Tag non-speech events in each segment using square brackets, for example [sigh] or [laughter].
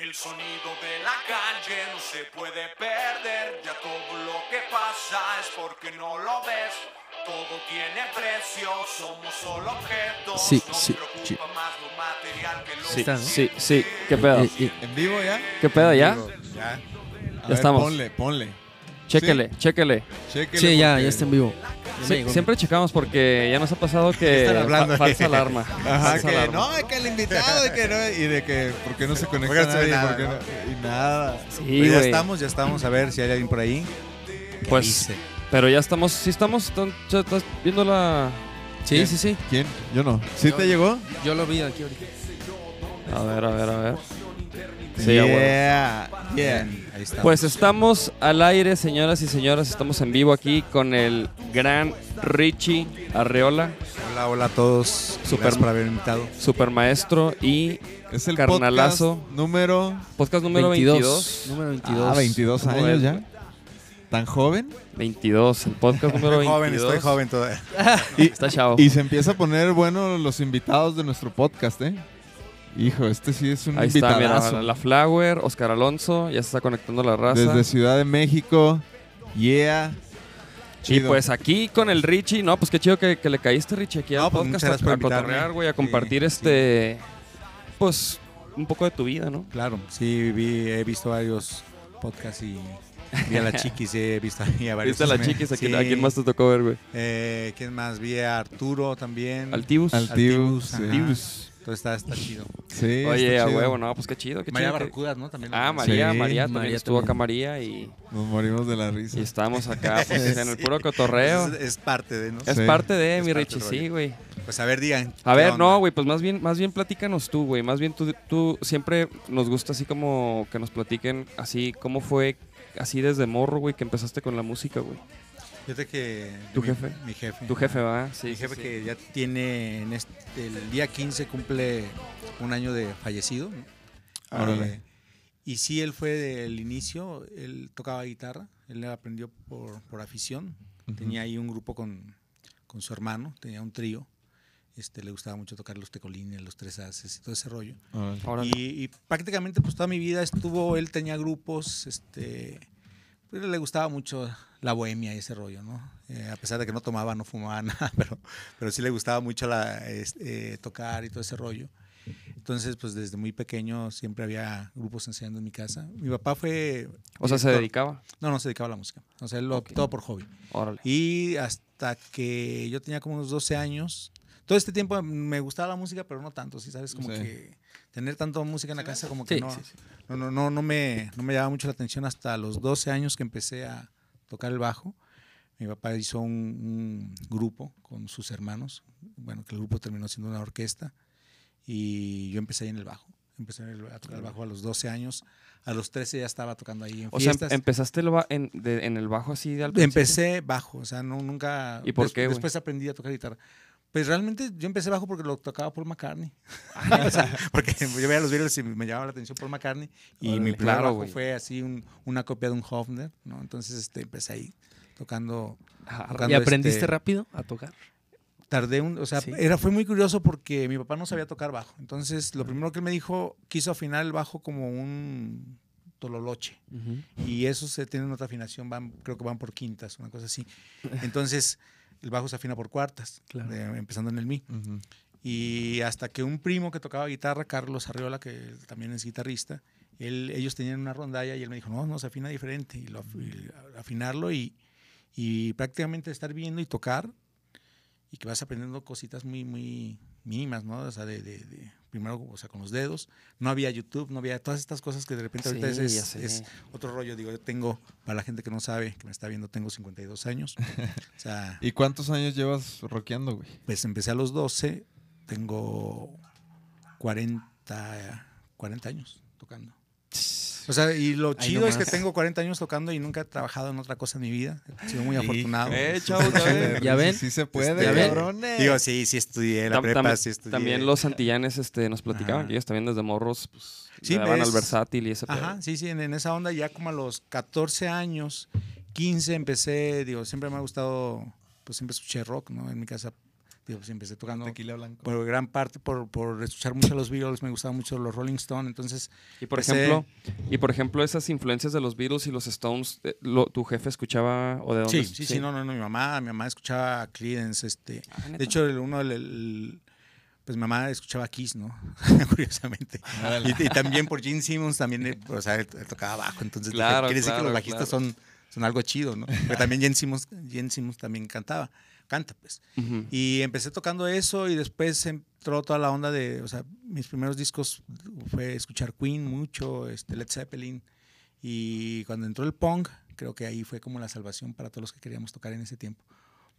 El sonido de la calle no se puede perder, ya todo lo que pasa es porque no lo ves. Todo tiene precio, somos solo objetos. Sí, Nos sí, preocupa sí. más lo material que lo Sí, sí, sí. ¿Qué pedo? ¿En vivo ya? ¿Qué pedo ya? Ya. A Ya ver, estamos. Ponle, ponle. Chéquele, chéquele. Chéquele sí, ya, porque- ya está en vivo. Ya me Sí, llegó. siempre checamos porque ya nos ha pasado que están hablando? fa- falsa alarma. [laughs] Ajá, falsa que alarma. no, es que el invitado, y que no, y de que, ¿por qué no se conecta Porque no se ve nadie? nada, ¿Por qué no- y nada. Sí, Pero ya güey. estamos, ya estamos. A ver si hay alguien por ahí. Pues, Dice. pero ya estamos, sí estamos, están- ya estás viendo la... Sí, sí, sí. ¿Quién? Yo no. ¿Sí te llegó? Yo lo vi aquí ahorita. A ver, a ver, a ver. Sí, a huevo. yeah, está. Pues estamos al aire, señoras y señores, estamos en vivo aquí con el gran Richie Arreola, Hola, hola a todos. Super- Gracias por haber invitado. super maestro y Es el Carnalazo. podcast número... podcast número 22. Número 22. Ah, 22 ¿Cómo años ya. ¿Tan joven? 22, el podcast número Estoy [laughs] 22. joven, estoy joven todavía. [laughs] Está chavo. Y se empieza a poner bueno los invitados de nuestro podcast, ¿eh? Hijo, este sí es un Ahí está, mira, la Flower, Oscar Alonso, ya se está conectando la raza. Desde Ciudad de México. Yeah. Y pues aquí con el Richie, no, pues qué chido que, que le caíste, Richie, aquí No, al pues podcast a, a cotorrear, güey, a compartir sí. este, pues, un poco de tu vida, ¿no? Claro, sí, vi, he visto varios podcasts y vi a la chiquis, he visto a varios. ¿Viste a la [laughs] chiquis? ¿A quién, sí. a quién más te tocó ver, güey? Eh, ¿Quién más? Vi a Arturo también. Altibus. Altibus, Altibus, ajá. Entonces está, está chido. Sí, Oye, a huevo, no, pues qué chido, qué María chido. Barracudas, ¿no? También. Ah, María, Sí, María, también María estuvo acá también. María y, Nos morimos de la risa. y estamos acá, pues, [laughs] en el puro cotorreo. Es, es parte de, ¿no? Es Sí. parte de Es mi Richie, sí, güey. Pues a ver, digan. A ¿qué ver, onda? no, güey, pues más bien, más bien platícanos tú, güey. Más bien tú, tú siempre nos gusta así como que nos platiquen así cómo fue, así desde morro, güey, que empezaste con la música, güey. Fíjate que. ¿Tu mi- jefe? Mi jefe. Tu jefe, ¿va? Sí, Mi jefe sí. que ya tiene. En este, el día 15 cumple un año de fallecido. Órale. Eh, y sí, él fue del inicio. Él tocaba guitarra. Él aprendió por, por afición. Tenía ahí un grupo con, con su hermano. Tenía un trío. Este, le gustaba mucho tocar los tecolines, los tres haces y todo ese rollo. Y, y prácticamente pues toda mi vida estuvo, él tenía grupos, este, le gustaba mucho la bohemia y ese rollo, ¿no? Eh, a pesar de que no tomaba, no fumaba [laughs] nada, pero, pero sí le gustaba mucho la, este, eh, tocar y todo ese rollo. Entonces, pues desde muy pequeño siempre había grupos enseñando en mi casa. Mi papá fue... O sea, se dedicaba. No, no se dedicaba a la música. O sea, él lo todo por hobby. Órale. Y hasta que yo tenía como unos 12 años, todo este tiempo me gustaba la música, pero no tanto, ¿sí sabes? Como Sí. que tener tanto música en la casa como que Sí, no, sí, sí. no, no, no, no me, no me llamaba mucho la atención hasta los 12 años que empecé a tocar el bajo. Mi papá hizo un, un grupo con sus hermanos, bueno, que el grupo terminó siendo una orquesta y yo empecé ahí en el bajo. Empecé en el- a tocar el bajo a los 12 años. A los 13 ya estaba tocando ahí en O sea, fiestas. empezaste el ba- en, de- en el bajo así de al principio? Empecé bajo, o sea, no, nunca. ¿Y por des- qué? Después aprendí a tocar guitarra. Pues realmente yo empecé bajo porque lo tocaba Paul McCartney. [laughs] O sea, porque yo veía los Beatles y me llamaba la atención Paul McCartney. Y Órale. mi primer Claro, bajo fue así un- una copia de un Hofner, ¿no? Entonces este, empecé ahí tocando. Ah, tocando, ¿Y aprendiste este, rápido a tocar? Tardé un, o sea, Sí. era, fue muy curioso porque mi papá no sabía tocar bajo. Entonces, lo primero que él me dijo, quiso afinar el bajo como un tololoche. Y esos se tienen otra afinación, van, creo que van por quintas, una cosa así. Entonces, el bajo se afina por cuartas, Claro. eh, empezando en el mi. Y hasta que un primo que tocaba guitarra, Carlos Arriola, que también es guitarrista, él, ellos tenían una rondalla y él me dijo, no, no, se afina diferente. Y, lo, y afinarlo y, y prácticamente estar viendo y tocar y que vas aprendiendo cositas muy, muy mínimas, ¿no? O sea, de, de- de- primero, o sea, con los dedos. No había YouTube, no había todas estas cosas que de repente ahorita Sí, es otro rollo. Digo, yo tengo, para la gente que no sabe, que me está viendo, tengo 52 años. [laughs] O sea, ¿Y cuántos años llevas rockeando, güey? pues empecé a los 12, tengo 40, 40 años tocando. O sea, y lo chido es que tengo 40 años tocando y nunca he trabajado en otra cosa en mi vida. He sido muy afortunado. Eh, chavos, ya ven. [laughs] ¿Ya ven? Sí se puede, ¿Ya ven? cabrones. Digo, sí, sí estudié la Tam- prepa, tam- sí estudié. También los antillanes este, nos platicaban Ajá. que ellos también desde morros pues, Sí, le daban es- al versátil y ese pedo. Ajá, sí, sí, en, en esa onda ya como a los 14 años, 15 empecé, digo, siempre me ha gustado, pues siempre escuché rock, ¿no? En mi casa pues, empecé tocando Tequila blanco. por gran parte por, por escuchar mucho a los Beatles, me gustaban mucho los Rolling Stones, entonces Y por Empecé- ejemplo, y por ejemplo esas influencias de los Beatles y los Stones, eh, lo- ¿tu jefe escuchaba o de dónde? sí, sí, sí, no, no, no, mi mamá, mi mamá escuchaba Creedence, este, Ah, de hecho el- uno el- el- pues mi mamá escuchaba Kiss, ¿no? [laughs] Curiosamente. Y, y también por Gene Simmons también, eh, o sea, él, él tocaba bajo, entonces dije, Claro, quiere decir que claro, los bajistas claro. son, son algo chido, ¿no? Porque también Gene Simmons, Gene Simmons también cantaba, canta pues. Ujú. Y empecé tocando eso y después entró toda la onda de, o sea, mis primeros discos fue escuchar Queen mucho, este, Led Zeppelin. Y cuando entró el punk, creo que ahí fue como la salvación para todos los que queríamos tocar en ese tiempo.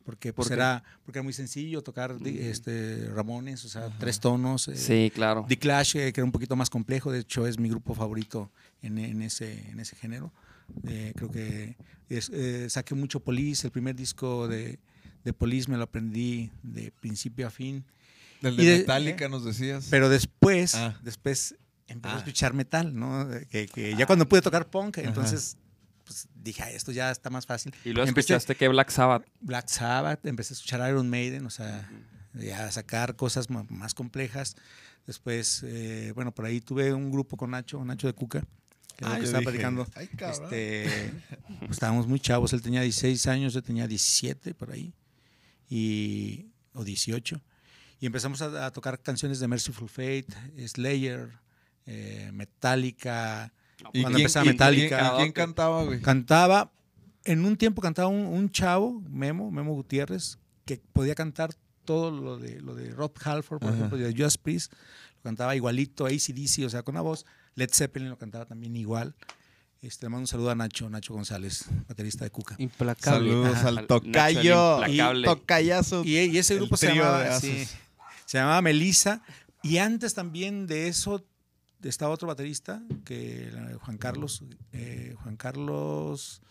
Porque, pues, ¿Por era, porque era muy sencillo tocar di- este, Ramones, o sea, tres tonos. eh, Sí, claro. The Clash, eh, que era un poquito más complejo, de hecho es mi grupo favorito en, en ese, en ese género. Eh, creo que es- eh, saqué mucho Police, el primer disco de, de Police me lo aprendí de principio a fin. Del y de de- Metallica nos decías. Pero después, Ah. después empecé a Ah. escuchar metal, ¿no? Que, que ya cuando pude tocar punk, entonces pues, dije, "Ah, esto ya está más fácil. Y luego Empecé- escuchaste que Black Sabbath. Black Sabbath, empecé a escuchar Iron Maiden, o sea, ya a sacar cosas más complejas. Después, eh, bueno, por ahí tuve un grupo con Nacho, Nacho de Cuca, que, era lo Ah, que estaba dije, platicando. Ay, cabrón. Este, pues, estábamos muy chavos, él tenía 16 años, yo tenía 17 por ahí, y, o 18. Y empezamos a, a tocar canciones de Merciful Fate, Slayer, eh, Metallica. ¿Y cuando quién- empezaba Metallica, ¿y ¿Quién cantaba, güey? Cantaba, en un tiempo cantaba un, un chavo, Memo, Memo Gutiérrez, que podía cantar todo lo de, lo de Rob Halford, por Ajá. ejemplo, de Judas Priest, lo cantaba igualito, ACDC, o sea, con una voz. Led Zeppelin lo cantaba también igual. Este, le mando un saludo a Nacho, Nacho González, baterista de Cuca. Implacable. Saludos Ajá. al tocayo. Implacable. Tocayazo. Y, y ese grupo se llamaba, sí, Asos. se llamaba Melissa. Y antes también de eso estaba otro baterista, que Juan Carlos, eh, Juan Carlos,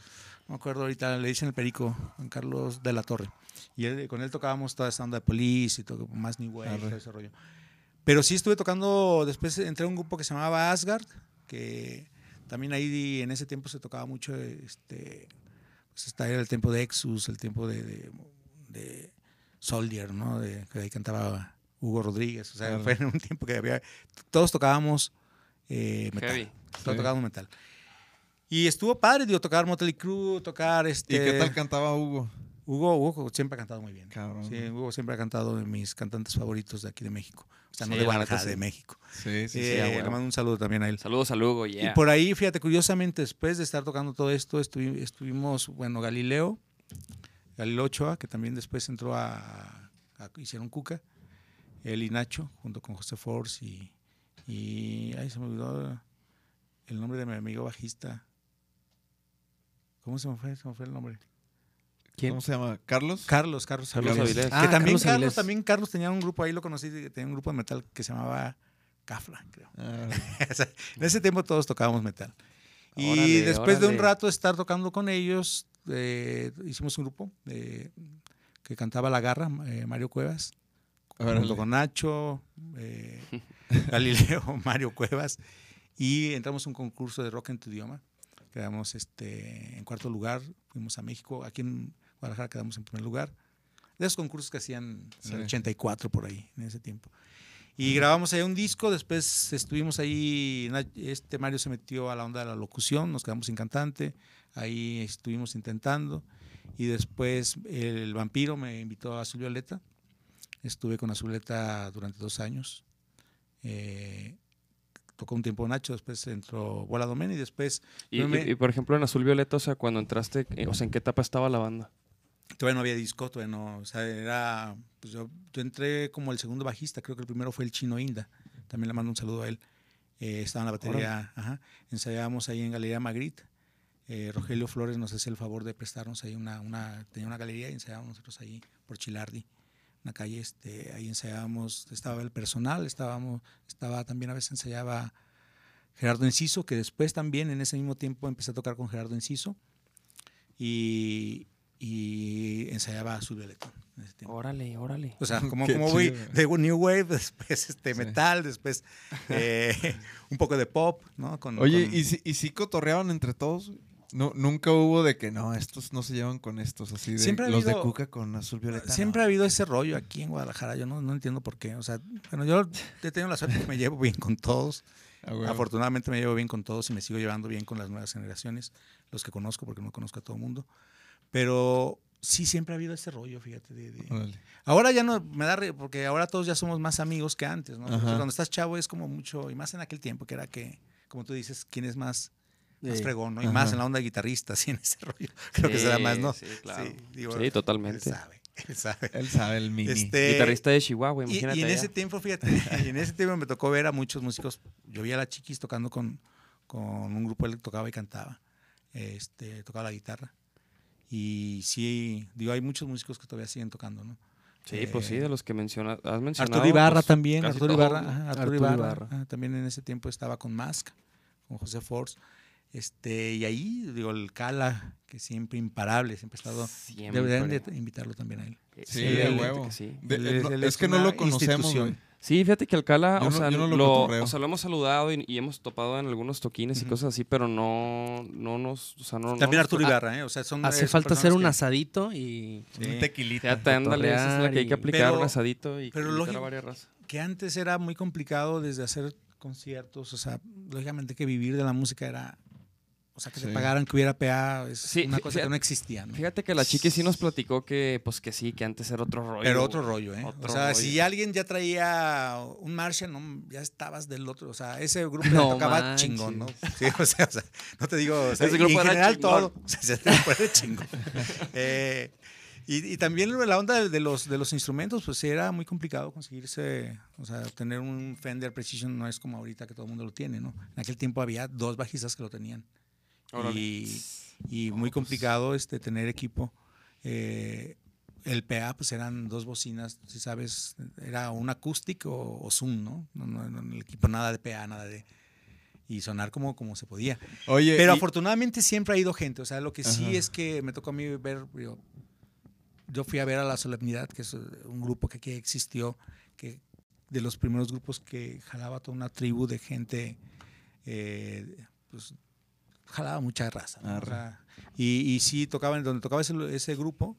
no me acuerdo ahorita, le dicen el perico, Juan Carlos de la Torre. Y él- con él tocábamos toda esa onda de police y todo, más New Wave, todo ese rollo. Pero sí estuve tocando, después entré a un grupo que se llamaba Asgard, que también ahí en ese tiempo se tocaba mucho, este, pues el tiempo de Exus, el tiempo de, de, de Soldier, ¿no? De, que ahí cantaba Hugo Rodríguez, o sea, Claro. fue en un tiempo que había, todos tocábamos eh, metal, Heavy. todos Sí. tocábamos metal. Y estuvo padre, digo, tocar Motley Crue, tocar este... ¿Y qué tal cantaba Hugo? Hugo, Hugo siempre ha cantado muy bien. Cabrón. Sí, Hugo siempre ha cantado de mis cantantes favoritos de aquí de México. O sea, no Sí, de sí. de México. Sí, sí, Eh, sí, a le mando un saludo también a él. Saludos a Lugo, yeah. Y por ahí, fíjate, curiosamente, después de estar tocando todo esto, estuvi- estuvimos, bueno, Galileo, Galileo Ochoa, que también después entró a, a- hicieron Cuca, él y Nacho, junto con José Force y, y, ay, se me olvidó el nombre de mi amigo bajista. ¿Cómo se me fue? Se me fue el nombre. ¿Quién? ¿Cómo se llama? ¿Carlos? Carlos, Carlos, Carlos Avilés. Avilés. Que Ah, también Carlos también Carlos tenía un grupo ahí, lo conocí, que tenía un grupo de metal que se llamaba Cafla, creo. Ah, [laughs] O sea, en ese tiempo todos tocábamos metal. Y Órale, después de un rato de estar tocando con ellos, eh, hicimos un grupo eh, que cantaba La Garra, eh, Mario Cuevas, junto con Nacho, eh, [laughs] Galileo, [laughs] Mario Cuevas, y entramos a un concurso de rock en tu idioma. Quedamos este, en cuarto lugar, fuimos a México, aquí en Guadalajara quedamos en primer lugar. De esos concursos que hacían en el Sí. 84 por ahí, en ese tiempo. Y grabamos ahí un disco, después estuvimos ahí, este Mario se metió a la onda de la locución, nos quedamos sin cantante, ahí estuvimos intentando, y después el vampiro me invitó a Azul Violeta, estuve con Azul Violeta durante dos años, eh, tocó un tiempo Nacho, después entró Bola Domen y después Y, me- y- y, por ejemplo, en Azul Violeta, o sea, cuando entraste, eh, o sea, ¿en qué etapa estaba la banda? Todavía no había disco, todavía no, o sea, era, pues yo, yo entré como el segundo bajista, creo que el primero fue el Chino Inda, también le mando un saludo a él, Eh, estaba en la batería, ajá, ensayábamos ahí en Galería Magritte, Eh, Rogelio Flores nos hacía el favor de prestarnos ahí una, una, tenía una galería y ensayábamos nosotros ahí por Chilardi, una calle, este, ahí ensayábamos, estaba el personal, estábamos, estaba también a veces ensayaba Gerardo Enciso, que después también en ese mismo tiempo empecé a tocar con Gerardo Enciso y, y ensayaba Azul Violeta en ese tiempo. Órale, órale. O sea, [laughs] como, como voy de New Wave, después este, Sí. metal, después eh, [laughs] un poco de pop, ¿no? Con- Oye, con- ¿y si, ¿y si cotorreaban entre todos? nu- nunca hubo de que no, estos no se llevan con estos, así de Siempre ha los de habido- Cuca con azul violeta. Siempre no. ha habido ese rollo aquí en Guadalajara. Yo no, no entiendo por qué. O sea, bueno, yo he tenido la suerte que me llevo bien con todos. Ah. Afortunadamente me llevo bien con todos y me sigo llevando bien con las nuevas generaciones, los que conozco, porque no conozco a todo el mundo. Pero sí siempre ha habido ese rollo, fíjate. de- de-. Ahora ya no me da re- porque ahora todos ya somos más amigos que antes, ¿no? Cuando estás chavo es como mucho, y más en aquel tiempo, que era que, como tú dices, quién es más, más Sí. fregón, ¿no? Y Ajá. más en la onda guitarrista, [laughs] así en ese rollo. Creo que se da más, ¿no? Sí, claro. Sí, digo, Sí, totalmente. Él sabe, [laughs] él sabe. Él sabe el mini. Este, Guitarrista de Chihuahua, y, imagínate. y en allá. ese tiempo, fíjate, [laughs] y en ese tiempo me tocó ver a muchos músicos. Yo vi a la Chiquis tocando con, con un grupo, él tocaba y cantaba, este, tocaba la guitarra. Y sí, digo, hay muchos músicos que todavía siguen tocando, ¿no? Sí, pues sí, Eh, de los que menciona, has mencionado. Arturo Ibarra pues, también, Arturo Ibarra, Arturo Arturo Ibarra, Ibarra. ajá, también en ese tiempo estaba con Mask, con José Force. Este, y ahí, digo, el Cala, que siempre imparable, siempre ha estado. Siempre. Deberían de invitarlo también a él. Sí, de de huevo. huevo. que sí. De- Él eh, es- no- él es es que no lo conocemos, güey. Sí, fíjate que Alcala, Yo o no- sea, no lo o sea, lo hemos saludado y, y hemos topado en algunos toquines y cosas así, pero no, no nos, o sea, no. También Arturo Ah, Ibarra, ¿eh? O sea, son. Hace son falta hacer un que- asadito y Sí. Un tequilita. Fíjate, ándale, esa es la que hay que aplicar, un asadito y pero lógico- varias razas. que antes era muy complicado desde hacer conciertos, o sea, lógicamente que vivir de la música era, o sea, que te Sí. pagaran, que hubiera PA, es Sí, una cosa fíjate- que no existía, ¿no? Fíjate que la chiqui sí nos platicó que, pues que sí, que antes era otro rollo. Pero otro rollo, ¿eh? Otro o sea, rollo. si alguien ya traía un Marshall, no, ya estabas del otro, o sea, ese grupo No tocaba manches. chingón, ¿no? Sí, [laughs] o sea, o sea, no te digo, o sea, Ese y grupo en era general chingón. todo, [laughs] o sea, ese grupo era chingón. Eh, y, y también la onda de, de los, de los instrumentos, pues era muy complicado conseguirse, o sea, tener un Fender Precision no es como ahorita que todo el mundo lo tiene, ¿no? En aquel tiempo había dos bajistas que lo tenían. Y, y muy complicado este, tener equipo. Eh, el PA, pues eran dos bocinas, si sabes, era un acústico o, o Zoom, ¿no? No, no, no, el equipo nada de PA, nada de... Y sonar como, como se podía. Oye, Pero y- afortunadamente siempre ha ido gente. O sea, lo que sí es que me tocó a mí ver, yo, yo fui a ver a La Solemnidad, que es eh, un grupo que aquí existió, que de los primeros grupos que jalaba toda una tribu de gente, eh, pues jalaba mucha raza. ¿no? O Arre. sea, y, y sí tocaban, donde tocaba ese, ese grupo,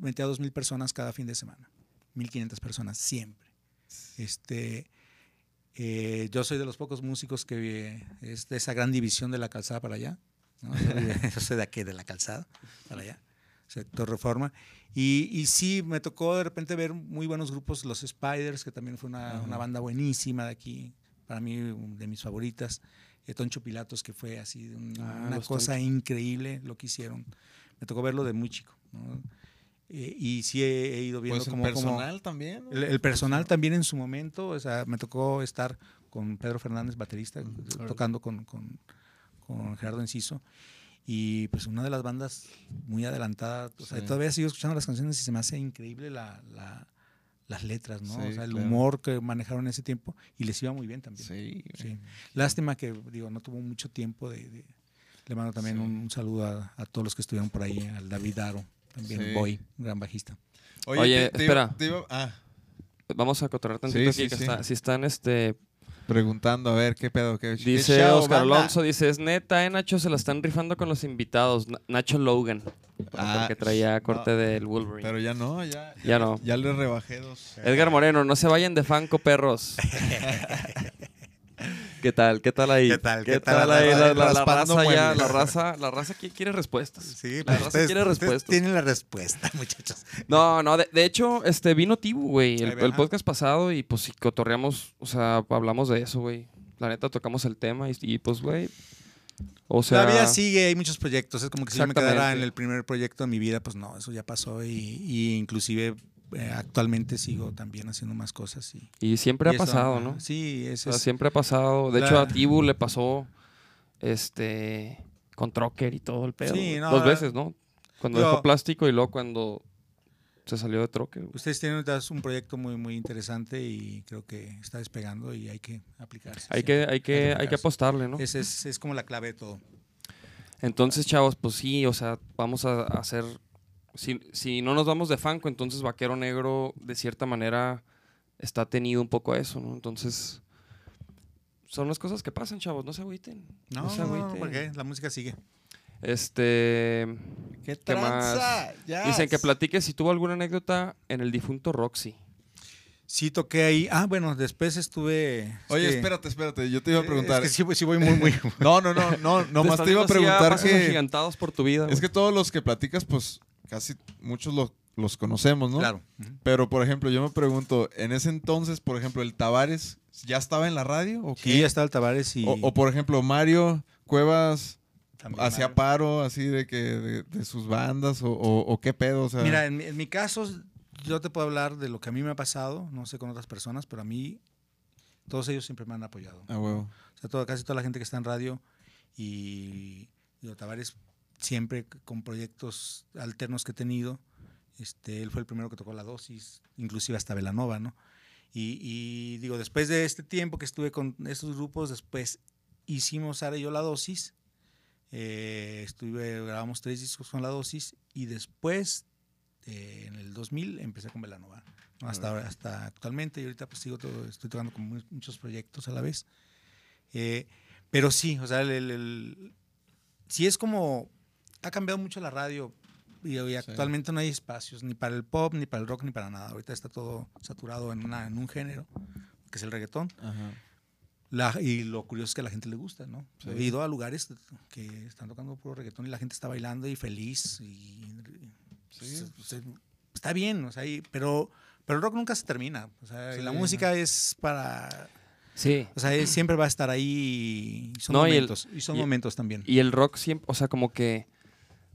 metía dos mil personas cada fin de semana. 1500 personas siempre. Este, eh, yo soy de los pocos músicos que eh, es de esa gran división de la calzada para allá. ¿no? Yo, soy de aquí, de la calzada para allá, sector reforma. Y, y sí, me tocó de repente ver muy buenos grupos, los Spiders, que también fue una, una banda buenísima de aquí, para mí de mis favoritas. Eh, Toncho Pilatos, que fue así, un- Ah, una cosa increíble lo que hicieron. Me tocó verlo de muy chico. ¿no? Eh, y sí he, he ido viendo pues en cómo, cómo- personal también. ¿no? el, el personal también en su momento, o sea, me tocó estar con Pedro Fernández, baterista, tocando con, con, con Gerardo Enciso. Y pues una de las bandas muy adelantada, o sea, Sí. todavía sigo escuchando las canciones y se me hace increíble la, la- las letras, ¿no? Sí, o sea, el claro. humor que manejaron en ese tiempo y les iba muy bien también. Sí, Sí. Lástima que, digo, no tuvo mucho tiempo de... de- le mando también Sí. un, un saludo a, a todos los que estuvieron por ahí, al David Aro, también Sí. Boy, gran bajista. Oye, te- te iba- espera. te iba- ah, Vamos a cotorrear tantito Sí, aquí, sí, que sí. está- si están, este, preguntando a ver qué pedo. Qué, qué dice show, Oscar banda? Alonso, dice, es neta, eh, Nacho, se la están rifando con los invitados. Na- Nacho Logan, Ah, que traía corte no, del Wolverine. Pero ya no, ya. Ya no. Ya le rebajé dos. Edgar Moreno, no se vayan de fanco, perros. [laughs] [laughs] ¿Qué tal? ¿Qué tal ahí? ¿Qué tal? ¿Qué tal? ahí? La, la- la Raspando raza ya, la raza, la raza qui- quiere respuestas. Sí, La pues raza ustedes, quiere respuestas. tienen la respuesta, [laughs] muchachos. No, no, de, de hecho, este vino Tibu, güey, el, podcast pasado y pues sí, cotorreamos, o sea, hablamos de eso, güey. La neta tocamos el tema y, y, pues, güey, o sea... Todavía sigue, hay muchos proyectos. Es como que si yo me quedara en el primer proyecto de mi vida, pues no, eso ya pasó. Y, y inclusive eh, actualmente sigo también haciendo más cosas. Y, Y siempre y ha eso, pasado, ¿no? Sí, O es, sea, es- siempre ha pasado. De La- hecho, a Tibu le pasó, este, con Trocker y todo el pedo. Sí, no, Dos veces, ¿no? Cuando yo- dejó plástico y luego cuando se salió de Trocker. Ustedes tienen un proyecto muy, muy interesante y creo que está despegando y hay que aplicarse. Hay que, hay que, hay que apostarle, ¿no? Es, es, es como la clave de todo. Entonces, chavos, pues sí, o sea, vamos a hacer. Si, si no nos vamos de Fanco, entonces Vaquero Negro, de cierta manera, está tenido un poco a eso, ¿no? Entonces, son las cosas que pasan, chavos, no se agüiten. No, No se no, no, agüiten. porque la música sigue. Este. ¿Qué ¿Qué más? Dicen que platiques si tuvo alguna anécdota en el difunto Roxy. Sí toqué ahí. Ah, bueno, después estuve... es Oye, que- espérate, espérate. Yo te iba a preguntar. Es que sí, voy- sí voy muy, muy... [laughs] No, no, no, no. Nomás te iba a preguntar que. por tu vida. Es que todos los que platicas, pues casi muchos los, los conocemos, ¿no? Claro. Pero, por ejemplo, yo me pregunto, en ese entonces, por ejemplo, el Tavares, ¿ya estaba en la radio? ¿O Sí, qué? ya estaba el Tavares y... o, o, por ejemplo, Mario Cuevas hacía paro así de que de, de sus bandas o, o- o qué pedo, o sea. Mira, en mi, en mi caso, yo te puedo hablar de lo que a mí me ha pasado, no sé con otras personas, pero a mí todos ellos siempre me han apoyado. Ah, huevo. O sea, casi toda la gente que está en radio y digo, Tavares siempre con proyectos alternos que he tenido. Este, él fue el primero que tocó la dosis, inclusive hasta Velanova, ¿no? Y, y, digo, después de este tiempo que estuve con estos grupos, después hicimos Sara y yo la dosis. eh, estuve, grabamos tres discos con la dosis y después, eh, en el 2000, empecé con Velanova. ¿no? Hasta, ahora, hasta actualmente, y ahorita pues sigo todo, estoy tocando con mu- muchos proyectos a la vez. Eh, pero sí, o sea, el, el- el- sí es como, ha cambiado mucho la radio y, y actualmente no hay espacios ni para el pop, ni para el rock, ni para nada. Ahorita está todo saturado en, una, en un género, que es el reggaetón. Ajá. La- y lo curioso es que a la gente le gusta, ¿no? Sí. He ido a lugares que están tocando puro reggaetón y la gente está bailando y feliz. Y, Sí. se- se- está bien, o sea, y- pero, pero el rock nunca se termina. O sea, y la Sí, música es para Sí. o sea, siempre va a estar ahí y son No, y el- momentos. Y, son y- momentos también. Y el rock siempre, o sea, como que,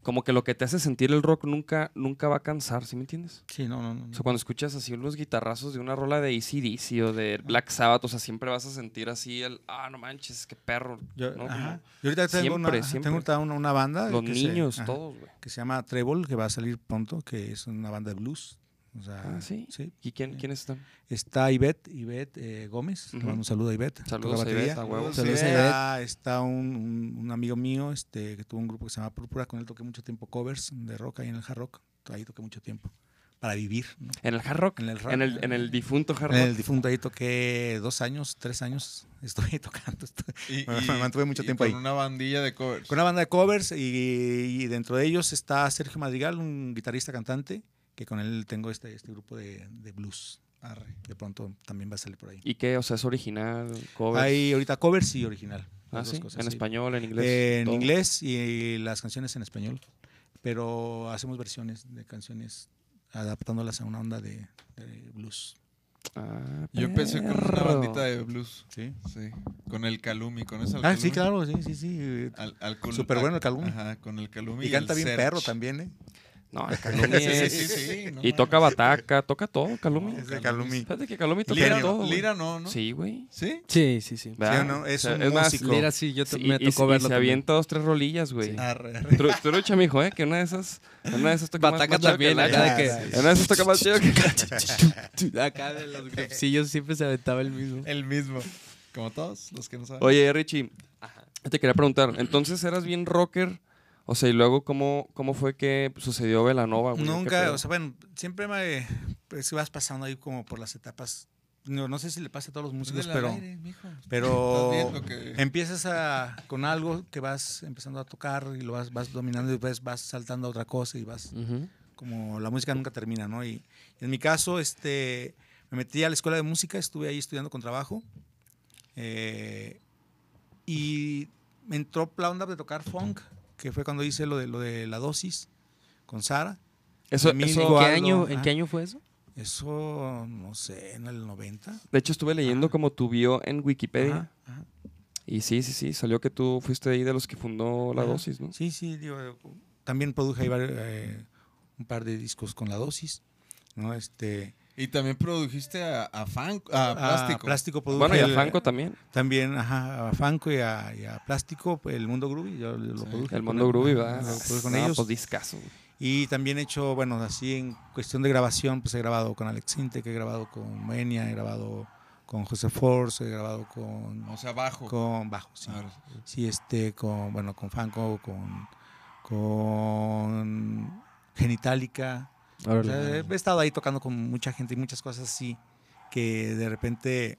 como que lo que te hace sentir el rock nunca, nunca va a cansar, ¿sí me entiendes? sí, no, no, no. O sea, cuando escuchas así unos guitarrazos de una rola de ACDC o de Black Sabbath, o sea, siempre vas a sentir así el, ah, no manches, qué perro. Yo, ¿no? ajá. Yo ahorita tengo, Siempre, una, siempre. tengo una, una banda. Los que se- niños, ajá, todos, güey. que se llama Treble, que va a salir pronto, que es una banda de blues. O sea, Ah, ¿sí? ¿Y quién, quiénes están? Está Ivette, Ivette eh, Gómez. Le Ujú. mando un saludo a Ivette. Saludos a batería. Ivette, a huevo. Saludos a Está, está un, un- un amigo mío este, que tuvo un grupo que se llama Púrpura, con él toqué mucho tiempo covers de rock ahí en el hard rock. Ahí toqué mucho tiempo. Para vivir. ¿no? ¿En el hard rock? En el rock. En el, en el difunto hard En rock. el difunto ahí toqué dos años, tres años. Estuve [laughs] tocando. Y, [laughs] Me mantuve mucho y tiempo con ahí. una bandilla de covers. Con una banda de covers y, y dentro de ellos está Sergio Madrigal, un guitarrista cantante, que con él tengo este, este grupo de, de blues. Arre. De pronto también va a salir por ahí. ¿Y qué? O sea, es original, cover. Hay ahorita covers y original. Ah, sí. cosas, en sí. español, en inglés. Eh, en inglés y las canciones en español. Pero hacemos versiones de canciones adaptándolas a una onda de, de blues. Ah, Yo empecé con una bandita de blues. ¿Sí? Sí. Con el Calumi, con ese Ah, sí, claro, sí, sí, sí. Al, al Súper bueno el Calumi. Ajá, con el Calumi. Y canta el bien perro también, ¿eh? No, [laughs] el Calumi Sí, es- sí, sí, no y toca bataca, toca todo, Calumi. Es de Calumi. Fíjate que Calumi toca Lira, todo. güey. Lira no, ¿no? Sí, güey. ¿Sí? Sí, sí, sí. ¿Verdad? o no? Es O sea, un más, músico. Mira, sí, yo te- me y, tocó y verlo se también. avienta dos, tres rolillas, güey. Arre, arre. Tru- Trucha, mijo, ¿eh? Que una de esas, una de esas toca más, Bataca más también, que acá la- de En una de esas toca más chido que [laughs] Acá de los grupsillos siempre se aventaba el mismo. El mismo. Como todos los que no saben. Oye, Richie, te quería preguntar, entonces eras bien rocker, o sea, y luego cómo, cómo fue que sucedió Velanova, güey? ¿Qué Nunca, o sea, bueno, siempre me pues, vas pasando ahí como por las etapas. No, no sé si le pasa a todos los músicos, pero, aire, pero que- empiezas a, con algo que vas empezando a tocar y lo vas, vas dominando y después vas saltando a otra cosa y vas como la música nunca termina, ¿no? Y, en mi caso, este, me metí a la escuela de música, estuve ahí estudiando con trabajo eh, y me entró la onda de tocar funk, que fue cuando hice lo de, lo de la dosis con Sara. Eso, Emilio eso- ¿En qué, año, ¿En qué año fue eso? Eso, no sé, en el 90. de hecho estuve leyendo como tu bio en Wikipedia, Ajá, ajá. y sí, sí, sí, salió que tú fuiste ahí de los que fundó la dosis, ¿no? Sí, sí, digo, también produje ahí vari- eh, un par de discos con la dosis, ¿no? Este, Y también produjiste a, a, Fan- a Plástico. A Plástico produje Bueno, y a el- Fanco también, También, ajá, a Fanco y a, y a Plástico, pues, el Mundo Groovy, yo lo Sí, produje. el Mundo Groovy, ¿verdad? Lo produje con No, ellos. pues discazo. güey. Y también he hecho, bueno, así en cuestión de grabación, pues he grabado con Alex Intec, he grabado con Moenia, he grabado con José Force, he grabado con, O sea, bajo. con Bajo, sí. Sí, este, con, bueno, con Fanco, con, con Genitalica. O sea, he estado ahí tocando con mucha gente y muchas cosas así que de repente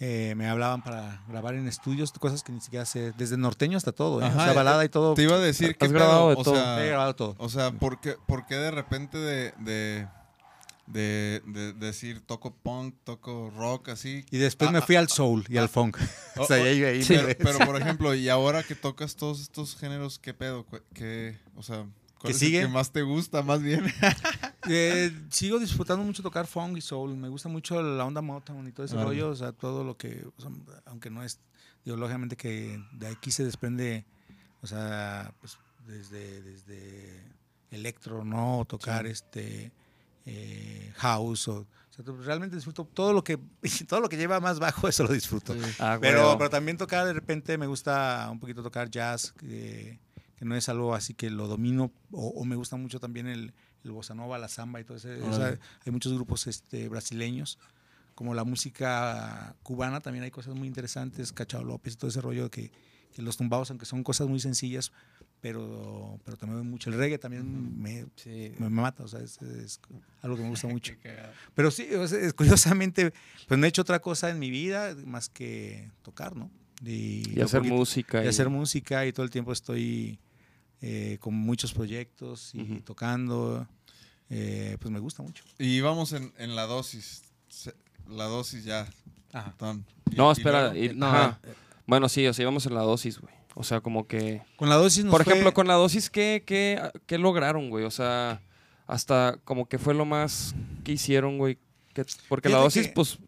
eh, me hablaban para grabar en estudios, cosas que ni siquiera sé, desde norteño hasta todo, ¿eh? Ajá, o sea, balada y todo. Te iba a decir que grabado de o todo. sea, He grabado todo. O sea, ¿por qué, por qué de repente de, de, de- de decir toco punk, toco rock, así? Y después Ah, me ah, fui al soul y al funk. oh, [laughs] o sea, oh, ahí, ahí me- pero, pero, por ejemplo, y ahora que tocas todos estos géneros, ¿qué pedo? ¿Qué, qué- o sea, ¿cuál ¿Qué es sigue? el que más te gusta, más bien? [laughs] [laughs] Eh, sigo disfrutando mucho tocar funk y soul. Me gusta mucho la onda Motown y todo ese Órale. rollo. O sea, todo lo que, o sea, aunque no es, digo, lógicamente que de aquí se desprende, o sea, pues desde, desde electro, ¿no? O tocar este eh, house. O, o sea, realmente disfruto todo lo que [laughs] todo lo que lleva más bajo, eso lo disfruto. Ah, Pero, huevo. pero también tocar, de repente me gusta un poquito tocar jazz, que, que no es algo así que lo domino, o, o me gusta mucho también el, el bossa nova, la samba y todo eso. O sea, Órale. hay muchos grupos este, brasileños, como la música cubana, también hay cosas muy interesantes, Cachao López y todo ese rollo que, que los tumbados, aunque son cosas muy sencillas, pero, pero también mucho. El reggae también me, Sí. me mata, o sea, es, es algo que me gusta [laughs] mucho. Pero sí, curiosamente, pues no he hecho otra cosa en mi vida más que tocar, ¿no? Y hacer poquito- música. Y hacer música y todo el tiempo estoy eh, con muchos proyectos y tocando. eh, pues me gusta mucho. y vamos en, en la dosis. La dosis ya. Y- No, espera. y- No, ajá. Bueno, sí, o sea, íbamos en la dosis, güey. O sea, como que... Con la dosis nos Por fue- ejemplo, con la dosis, ¿qué, qué, qué lograron, güey? O sea, hasta como que fue lo más que hicieron, güey. Que- porque la dosis, que- pues,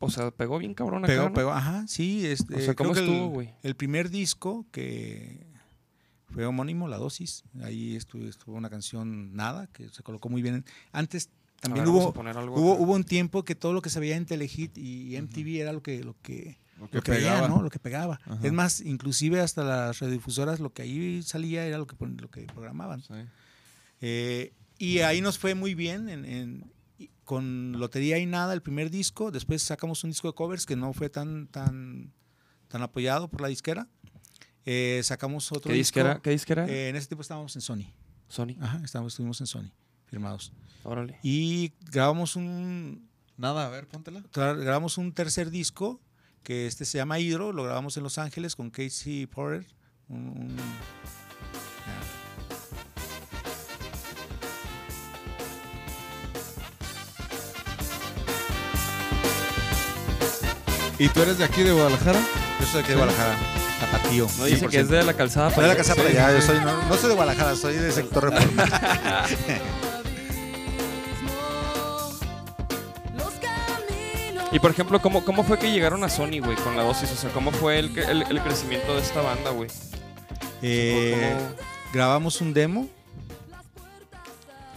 o sea, pegó bien cabrón acá, Pegó, ¿no? pegó, ajá, sí. Este, O sea, ¿cómo creo estuvo, güey? El, primer disco que fue homónimo, La Dosis, ahí estuvo, estuvo una canción Nada, que se colocó muy bien. Antes también ver, hubo, hubo, un tiempo que todo lo que se veía en Telehit y, MTV era lo que, lo que, Lo que lo que veía, pegaba. ¿no? Lo que pegaba. Ajá. Es más, inclusive hasta las radiodifusoras, lo que ahí salía era lo que, lo que programaban. Sí. Eh, y ahí nos fue muy bien en, con Lotería y Nada, el primer disco. Después sacamos un disco de covers que no fue tan, tan, tan apoyado por la disquera. Eh, sacamos otro ¿Qué disco. disquera? ¿Qué disquera? era? Eh, en ese tiempo estábamos en Sony. Sony. Ajá, estábamos, estuvimos en Sony, firmados. Órale. Y grabamos un, Nada, a ver, póntela. grabamos un tercer disco que este se llama Hydro, lo grabamos en Los Ángeles con Casey Porter. un- un- ¿Y tú eres de aquí, de Guadalajara? yo soy de aquí de Guadalajara, Tapatío. No dice que es de la calzada de la para casa Sí, para allá, sí, yo soy, no, no soy de Guadalajara, soy de sector reforma. [laughs] Y por ejemplo, ¿cómo, ¿cómo fue que llegaron a Sony, güey, con la dosis? O sea, ¿cómo fue el, el, el crecimiento de esta banda, güey? Eh, ¿Cómo- grabamos un demo.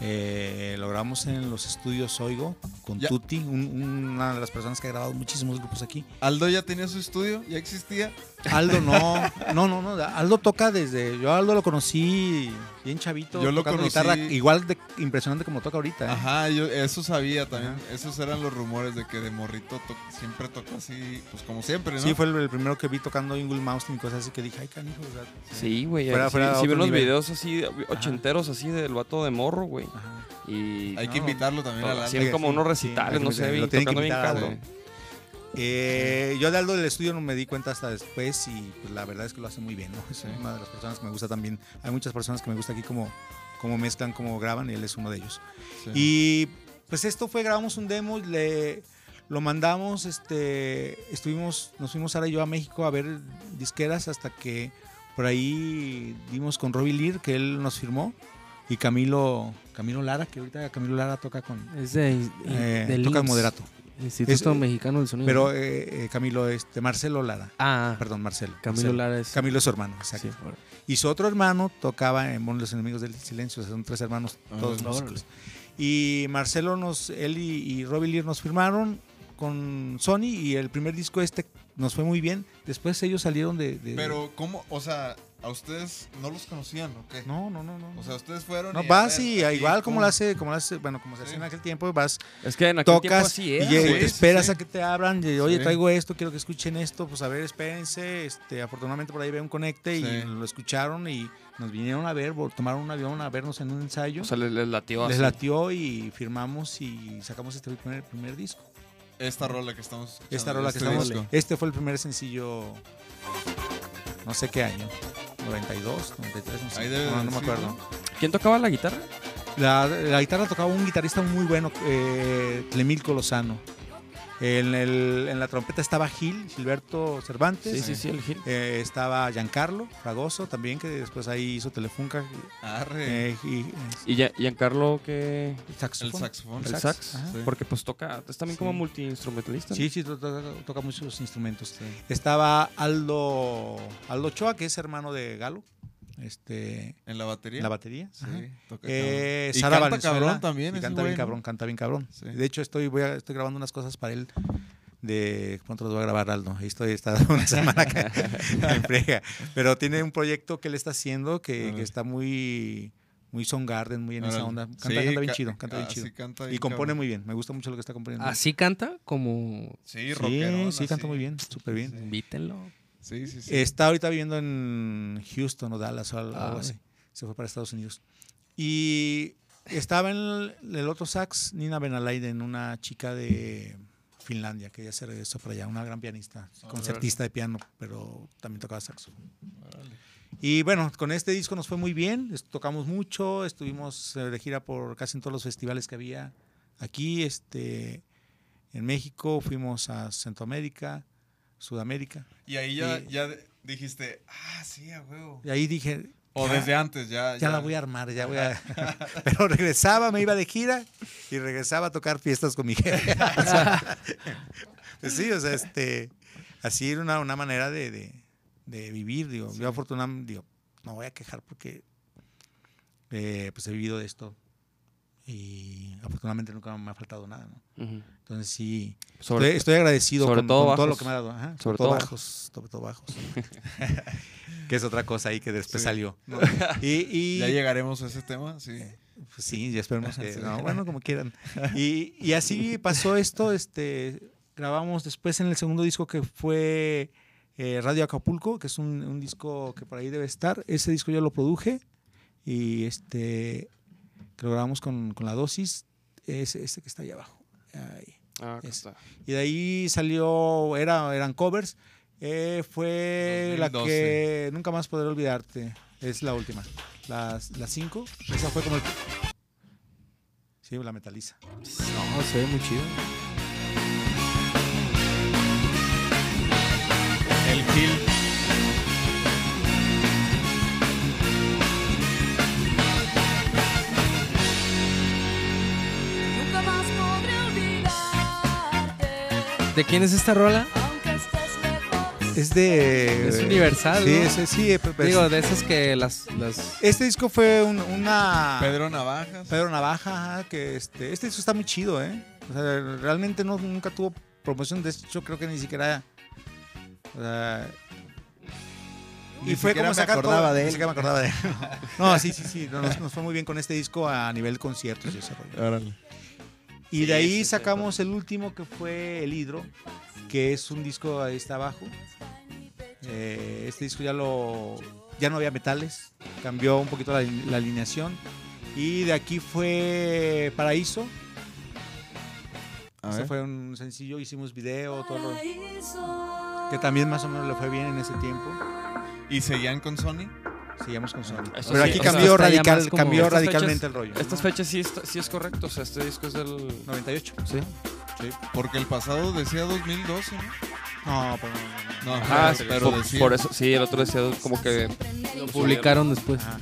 Eh, lo grabamos en los estudios Oigo con Ya. Tuti, un- una de las personas que ha grabado muchísimos grupos aquí. ¿Aldo ya tenía su estudio? ¿Ya existía? Aldo no, no, no, no. Aldo toca desde. Yo a Aldo lo conocí bien chavito. Yo lo tocando conocí- guitarra igual de impresionante como toca ahorita. ¿eh? Ajá, yo eso sabía también. Ajá. Esos eran los rumores de que de morrito to- siempre tocó así, pues como siempre, ¿no? Sí, fue el, el primero que vi tocando Ingle Mountain y cosas así que dije, ay, canijo. sea, Sí, güey. Sí, vi otro unos nivel. videos así, ochenteros, así del vato de morro, güey. Ajá. Y Hay que invitarlo también así Aldo. Sí, como sí, unos recitales, no sé, bien, tocando bien cabrón. Eh, yo de Aldo del estudio no me di cuenta hasta después y pues, la verdad es que lo hace muy bien, ¿no? Es una de las personas que me gusta también. Hay muchas personas que me gusta aquí como, como mezclan, como graban y él es uno de ellos. Sí. Y pues esto fue, grabamos un demo, le, lo mandamos, este, estuvimos, nos fuimos Sara y yo a México a ver disqueras hasta que por ahí dimos con Robbie Lear, que él nos firmó, y Camilo, Camilo Lara, que ahorita Camilo Lara toca con, Es de, eh, del toca moderato. Instituto Es, eh, Mexicano del Sonido. Pero eh, eh, Camilo, este, Marcelo Lara, ah, perdón, Marcelo. Camilo Marcelo. Lara es. Camilo es su hermano, exacto. sí. Y su otro hermano tocaba en Bon Los Enemigos del Silencio, o sea, son tres hermanos, Ah, todos órale. músicos. Y Marcelo, nos, él y, y Robbie Lear nos firmaron con Sony y el primer disco este nos fue muy bien. Después ellos salieron de... de- Pero, ¿cómo? O sea, ¿a ustedes no los conocían o qué? No, no, no, no. O sea, ustedes fueron. no, y vas y igual como lo hace, como lo hace, bueno, como se hacía Sí. en aquel tiempo, vas, Es que en aquel tiempo tocas así y era, te esperas sí. a que te abran, y, oye, Sí. traigo esto, quiero que escuchen esto, pues a ver, espérense, este, afortunadamente por ahí veo un conecte y lo escucharon y nos vinieron a ver, tomaron un avión a vernos en un ensayo. O sea, les, les latió Les así. latió y firmamos y sacamos este primer, primer disco. Esta rola que estamos escuchando, Esta rola que este estamos. disco. Este fue el primer sencillo. No sé qué año. 92, 93, no sé. Ahí debe no, de no me acuerdo. ¿no? ¿Quién tocaba la guitarra? La, la guitarra tocaba un guitarrista muy bueno, eh, Clemilco Lozano. En, el- en la trompeta estaba Gil, Gilberto Cervantes. Sí, sí, sí, el Gil. Eh, estaba Giancarlo Fragoso también, que después ahí hizo Telefunca. Arre. Eh, y, ¿Y ya- Giancarlo qué? el saxofón. el saxofón. ¿El sax, sax? ajá. Sí. Porque pues toca, es también como multiinstrumentalista. ¿no? Sí, sí, to- to- toca muchos instrumentos. Estaba Aldo, Aldo Ochoa, que es hermano de Galo, este, ¿En la batería? en la batería. Sí, toca Eh. Y Sara canta Valenzuela, cabrón también, y canta bien cabrón, canta bien cabrón. Sí. De hecho, estoy, voy a- estoy grabando unas cosas para él. De pronto los voy a grabar Aldo. Ahí estoy, está [laughs] una semana acá [laughs] en. Pero tiene un proyecto que él está haciendo que, está muy, muy Garden, muy en esa onda. Canta, Sí, canta bien ca- chido, canta bien ah, chido. Y compone cabrón. muy bien. Me gusta mucho lo que está componiendo. Así canta como... Sí, sí, rockerón, sí, canta muy bien, súper bien. Invítenlo. Sí, sí, sí. Está ahorita viviendo en Houston o Dallas o algo Ah, así. Se fue para Estados Unidos. Y estaba en el, el otro sax, Nina Benalaiden, una chica de Finlandia que ya se regresó para allá, una gran pianista, concertista de piano, pero también tocaba saxo. Y bueno, con este disco nos fue muy bien, tocamos mucho, estuvimos de gira por casi en todos los festivales que había aquí, este, en México, fuimos a Centroamérica, Sudamérica. Y ahí ya, y- ya dijiste, ah, sí, a huevo. Y ahí dije, O ya- desde antes, ya. ya la voy a armar, ya voy a... [laughs] Pero regresaba, me iba de gira y regresaba a tocar fiestas con mi jefe. [laughs] O sea, pues sí, o sea, este, así era una, una manera de, de- de vivir, digo. Yo afortunadamente, digo, no voy a quejar porque eh, pues he vivido de esto y afortunadamente nunca me ha faltado nada, ¿no? Entonces sí, Sobre- estoy, estoy agradecido sobre con, todo con todo lo que me ha dado. Ajá, sobre, Sobre todo todo bajos, sobre todo bajos. [laughs] que es otra cosa ahí que después Sí. salió. ¿no? [laughs] Y, y- Ya llegaremos a ese tema, sí. pues sí, ya esperemos que. [laughs] No, bueno, como quieran. Y, y así pasó esto. Este, grabamos después en el segundo disco que fue eh, Radio Acapulco, que es un, un disco que por ahí debe estar. Ese disco yo lo produje y este que lo grabamos con, con la dosis. Es este que está ahí abajo. Ahí. Ah, está. Y de ahí salió, era, eran covers. Eh, fue la 2012. que nunca más podré olvidarte. Es la última. Las las cinco. Esa fue como el. Sí, la metaliza. No, se ve muy chido. El Gil. ¿De quién es esta rola? aunque estés lejos. Es de. Es universal, Sí, ¿no? ese- sí. pero- Digo, de esas que las... las... este disco fue un- una. Pedro Navajas. Pedro Navaja, ajá, que este, este disco está muy chido, ¿eh? O sea, realmente no, nunca tuvo promoción, de hecho creo que ni siquiera... o sea, Ni y fue como me sacar acordaba todo- de él. me acordaba de él. [laughs] No, sí, sí, sí, nos, nos fue muy bien con este disco a nivel conciertos y ese rollo. Órale. Y Sí, de ahí sí, sí, sacamos el último que fue El Hidro, que es un disco ahí está abajo. Eh, este disco ya lo ya no había metales, cambió un poquito la, la alineación. Y de aquí fue Paraíso. A Este ver. fue un sencillo, hicimos video, todo lo- Paraíso. que también más o menos le fue bien en ese tiempo. ¿Y seguían con Sony? Seguíamos con Sony. Eso Pero sí, aquí cambió, radical, como- cambió radicalmente fechas- el rollo. Estas fechas sí, está- sí es correcto. O sea, este disco es del. 98. Sí. Sí. Porque el pasado decía 2012, ¿no? No, pero no, no, no. No, Ah, ajá, sí, pero por, decía. por eso, sí, el otro decía como que Lo publicaron después. Ajá.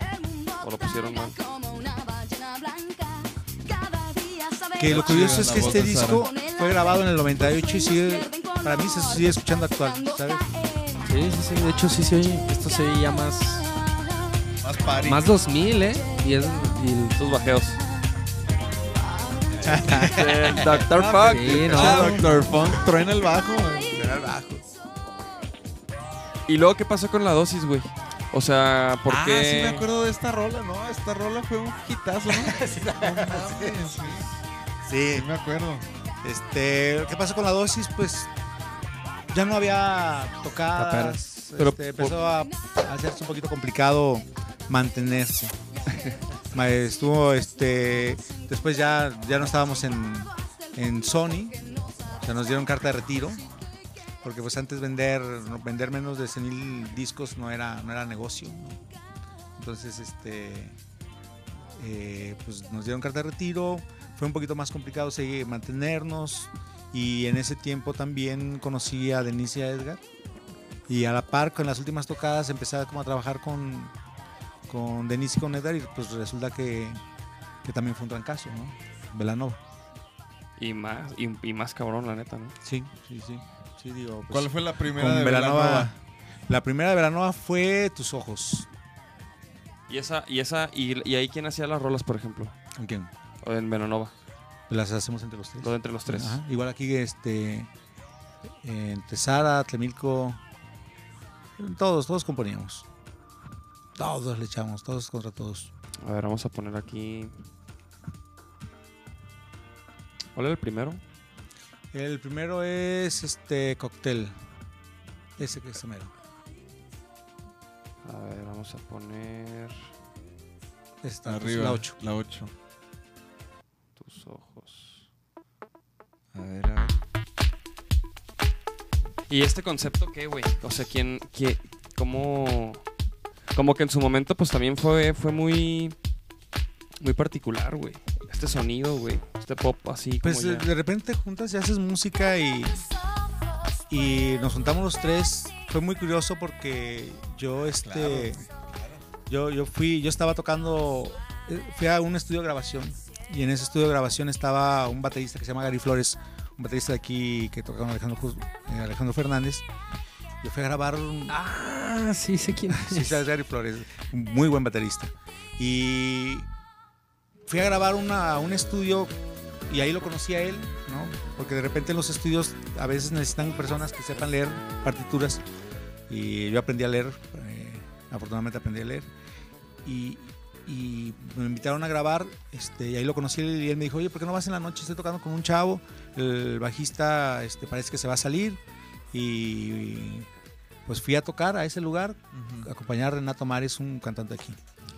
o lo pusieron mal. Que lo curioso es que este disco fue grabado en el 98 y sigue, para mí se sigue escuchando actual, ¿sabes? Sí, sí, sí. De hecho, sí se oye. Esto se oye ya más... Más party. Más 2000, ¿eh? Y es... y el- Estos bajeos. El [laughs] Dr. Fuck. Sí, no. Ah, Dr. Funk truena el bajo. güey. ¿Y luego qué pasó con la dosis, güey? O sea, ¿por Ah, qué? sí me acuerdo de esta rola, ¿no? Esta rola fue un hitazo, ¿no? [laughs] No mames, sí. Sí, Sí me acuerdo. este, ¿qué pasó con la dosis? Pues ya no había tocadas, Taperas. Pero este, empezó a hacerse un poquito complicado mantenerse. Ma- Estuvo, este, después ya, ya no estábamos en, en Sony O sea, nos dieron carta de retiro, porque pues antes vender, vender menos de 100 mil discos no era, no era negocio. Entonces, este, eh, pues nos dieron carta de retiro, fue un poquito más complicado seguir, mantenernos y en ese tiempo también conocí a Denise y a Edgar y a la par con las últimas tocadas empecé como a trabajar con, con Denise y con Edgar y pues resulta que, que también fue un trancazo, ¿no? Velanova. Y más, y, y más cabrón, la neta, ¿no? Sí, sí, sí. sí digo, pues, ¿Cuál fue la primera con de. Belanova? La primera de Velanova fue Tus Ojos. Y esa, y esa, y, y ahí quién hacía las rolas, por ejemplo, ¿Con quién? o en Venonova, Las hacemos entre los tres. lo de entre los tres. Ajá, Igual aquí, este, entre Sara, Tlemilco, todos, todos componíamos. Todos le echamos, todos contra todos. A ver, vamos a poner aquí. ¿Cuál era el primero? El primero es este cóctel. Ese que es mero. A ver, vamos a poner Esta, Arriba. La 8. La 8. tus ojos. A ver, a ver. ¿Y este concepto qué, güey? O sea, ¿quién, qué, cómo, como que en su momento, pues también fue, fue muy, muy particular, güey. Este sonido, güey. Este pop así Pues como de, ya- de repente juntas y haces música y, y nos juntamos los tres. Fue muy curioso porque yo este yo, yo fui, yo estaba tocando, eh, fui a un estudio de grabación y en ese estudio de grabación estaba un baterista que se llama Gary Flores, un baterista de aquí que toca con Alejandro, eh, Alejandro Fernández. Yo fui a grabar un, Ah, sí, sé quién [laughs] Sí, es. sabes, Gary Flores, un muy buen baterista. Y fui a grabar una, un estudio y ahí lo conocí a él, ¿no? Porque de repente en los estudios a veces necesitan personas que sepan leer partituras y yo aprendí a leer, eh, afortunadamente aprendí a leer. Y, y me invitaron a grabar este, y ahí lo conocí y él me dijo, oye, ¿por qué no vas en la noche? Estoy tocando con un chavo, el bajista este, parece que se va a salir y pues fui a tocar a ese lugar acompañar a Renato Mares, un cantante aquí,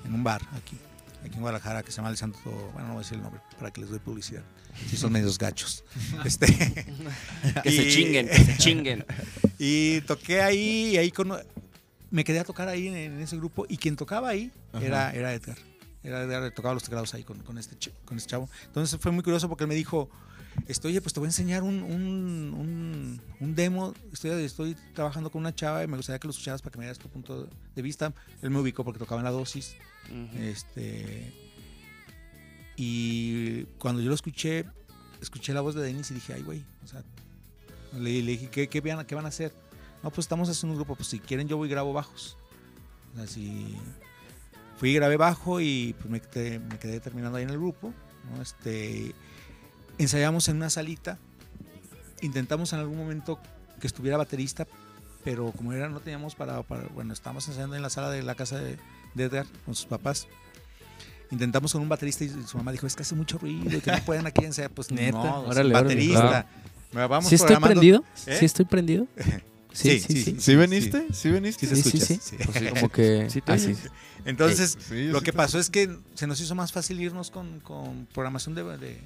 en un bar aquí, aquí en Guadalajara, que se llama El Santo, bueno, no voy a decir el nombre para que les doy publicidad, si son medios gachos. [laughs] Este, Que se chinguen, que se chinguen. [laughs] Y toqué ahí, y ahí cono- me quedé a tocar ahí en, en ese grupo, y quien tocaba ahí era, era Edgar. Era Edgar, tocaba los teclados ahí con, con este, con este chavo. Entonces fue muy curioso porque él me dijo, estoy, oye, pues te voy a enseñar un, un, un- un demo, estoy, estoy trabajando con una chava y me gustaría que lo escucharas para que me dieras tu punto de vista. Él me ubicó porque tocaba en la dosis. Este, y cuando yo lo escuché, escuché la voz de Denis y dije, ay, güey, o sea, le, le dije, ¿qué, qué, van, ¿qué van a hacer? No, pues estamos haciendo un grupo, pues si quieren yo voy y grabo bajos. O sea, si fui y grabé bajo y pues me quedé, me quedé terminando ahí en el grupo. ¿no? Este, ensayamos en una salita, intentamos en algún momento que estuviera baterista, pero como era, no teníamos para, para- bueno, estábamos ensayando en la sala de la casa de, de Edgar con sus papás. Intentamos con un baterista y su mamá dijo, es que hace mucho ruido y que no pueden aquí ensayar. Pues Neta, no, órale, órale, baterista. Me Vamos ¿Sí estoy prendido? ¿Eh? ¿Sí estoy prendido? [laughs] Sí, sí, sí. ¿Sí veniste? ¿Sí veniste? Sí se Sí, sí, escucha. sí. sí. Pues sí, como [laughs] que así. oyes. Entonces, lo sí que pasó es que se nos hizo más fácil irnos con, con programación de, de-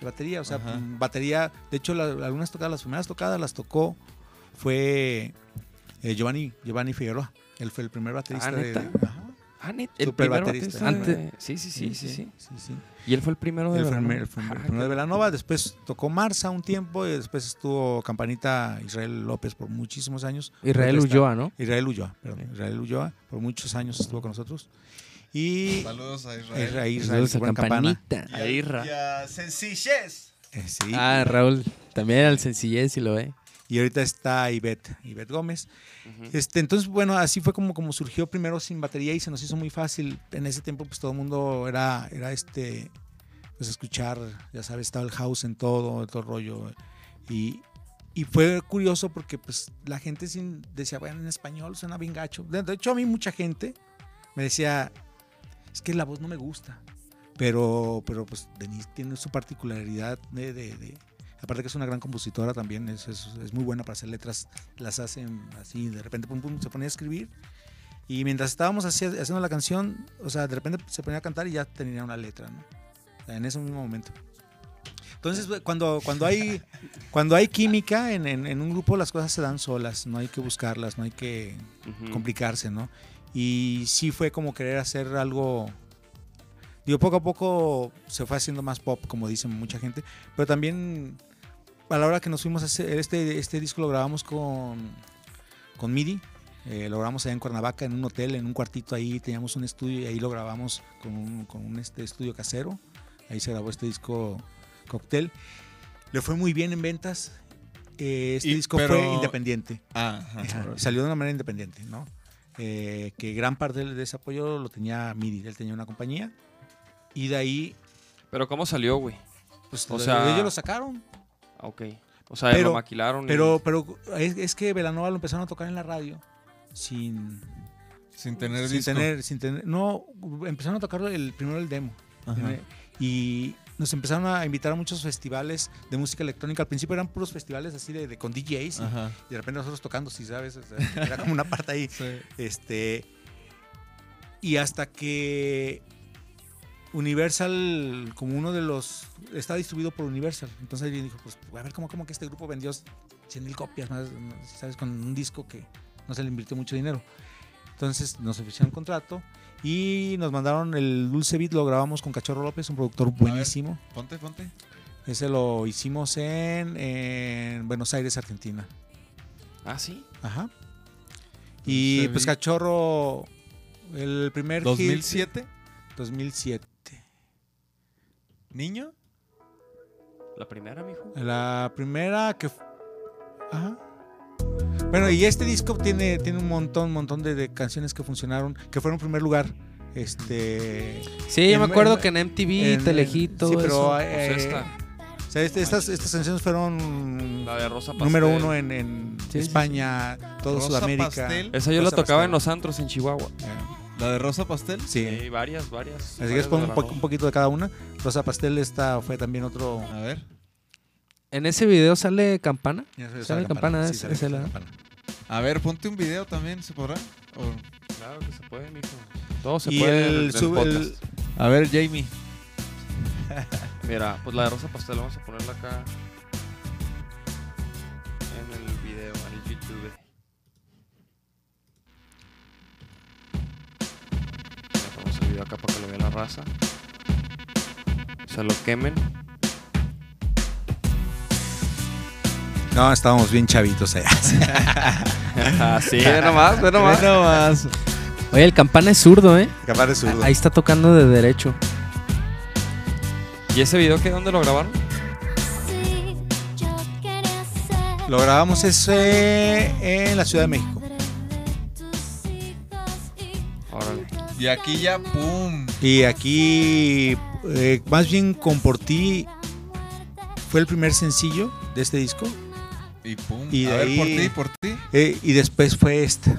de batería. O sea, Ajá. mm, batería. De hecho, la- algunas tocadas, las primeras tocadas las tocó fue eh, Giovanni, Giovanni Figueroa. Él fue el primer baterista Ah, de- ¿neta? de- ajá. Ah, net, el Super primer baterista. baterista. Antes- de- Sí, sí, sí, sí, sí. sí, sí. Y él fue el primero de Él fue el, Velanova. el fue el Ah, primero de Velanova, después tocó Marza un tiempo y después estuvo Campanita Israel López por muchísimos años. Israel Ulloa, ¿no? Israel Ulloa, perdón. Israel Ulloa por muchos años estuvo con nosotros. Y Saludos a Israel, Israel. Israel, Saludos a buen campana. Campanita. A Irra. Y a sencillez. Eh, sí. Ah, Raúl. También al sencillez, si lo ve. Y ahorita está Ivette, Ivette Gómez. Este, entonces, bueno, así fue como, como surgió primero sin batería y se nos hizo muy fácil. En ese tiempo, pues todo el mundo era, era este, pues escuchar, ya sabes, estaba el house en todo, todo el rollo. Y, y fue curioso porque pues la gente sin, decía, bueno, en español suena bien gacho. De hecho, a mí mucha gente me decía, es que la voz no me gusta. Pero, pero pues Denise tiene su particularidad de, de- de- aparte que es una gran compositora también, es, es, es muy buena para hacer letras, las hacen así, de repente pum, pum, se ponía a escribir. Y mientras estábamos haciendo la canción, o sea, de repente se ponía a cantar y ya tenía una letra, ¿no? O sea, en ese mismo momento. Entonces, cuando, cuando, hay, [laughs] cuando hay química en, en- en un grupo, las cosas se dan solas, no hay que buscarlas, no hay que complicarse, ¿no? Y sí fue como querer hacer algo... Digo, poco a poco se fue haciendo más pop, como dicen mucha gente, pero también a la hora que nos fuimos a hacer este, este disco lo grabamos con, con MIDI, eh, lo grabamos allá en Cuernavaca, en un hotel, en un cuartito ahí, teníamos un estudio y ahí lo grabamos con un, con un, este, estudio casero, ahí se grabó este disco Cocktail. Le fue muy bien en ventas, eh, este Y- disco pero- fue independiente. Ah, ajá. Ajá, Salió de una manera independiente, ¿no? Eh, que gran parte de ese apoyo lo tenía MIDI, él tenía una compañía y de ahí, Pero ¿cómo salió, güey? pues O lo- sea- ellos lo sacaron. Ah, Ok. O sea, Pero- lo maquilaron. y- Pero, pero es, es que Velanova lo empezaron a tocar en la radio sin, Sin tener sin disco. tener, sin tener, no, empezaron a tocar el primero el demo Ajá. y nos empezaron a invitar a muchos festivales de música electrónica. Al principio eran puros festivales así de, de con DJs y, de repente nosotros tocando, si sabes, O sea, [laughs] era como una parte ahí. Sí. Este. Y hasta que Universal, como uno de los. Está distribuido por Universal. Entonces alguien dijo: Pues a ver, ¿cómo, cómo que este grupo vendió 100 mil copias más? ¿Sabes? Con un disco que no se le invirtió mucho dinero. Entonces nos ofrecieron contrato y nos mandaron el Dulce Beat. Lo grabamos con Cachorro López, un productor buenísimo. Ponte, ponte. Ese lo hicimos en, en Buenos Aires, Argentina. Ah, sí. Ajá. Y Dulce pues Beat. Cachorro. El primer hit- 2007. 2007. ¿Niño? La primera, mijo. La primera que... Ajá. Bueno, y este disco tiene, tiene un montón, montón de, de canciones que funcionaron, que fueron en primer lugar. Este... Sí, yo me En- acuerdo en- que en MTV, en- Telejito, Sí, pero... eso. eh, Pues esta. o sea, este- estas, estas canciones fueron La de Rosa Pastel. número uno en, en Sí, sí, España, todo Rosa Sudamérica. Pastel. Esa yo la Rosa tocaba Pastel. en los antros en Chihuahua. ¿La de Rosa Pastel? Sí. Sí, varias, varias. Así que es varias por de un, po- un poquito de cada una. Rosa Pastel esta fue también otro... A ver. En ese video sale Campana. Sale campana, sale la- campana. A ver, ponte un video también, ¿se podrá? O- Claro que se puede, mijo. Todo se Y puede en el, el, sub- el- podcast. A ver, Jamie. [laughs] Mira, pues la de Rosa Pastel vamos a ponerla acá en el video, en el YouTube. Ya ponemos el video acá para que lo vea la raza. Se lo quemen. No, estábamos bien chavitos allá. [laughs] Así, ve nomás, ve nomás. Ve nomás. Oye, el Campana es zurdo, ¿eh? Capaz de zurdo. Ahí está tocando de derecho. ¿Y ese video qué? ¿Dónde lo grabaron? Lo grabamos ese en la Ciudad de México. y Órale. Y aquí ya, ¡pum! Y aquí, eh, más bien con Por Ti, fue el primer sencillo de este disco. Y pum. Y a de ver, ahí- por ti, por ti. eh, y después fue esta.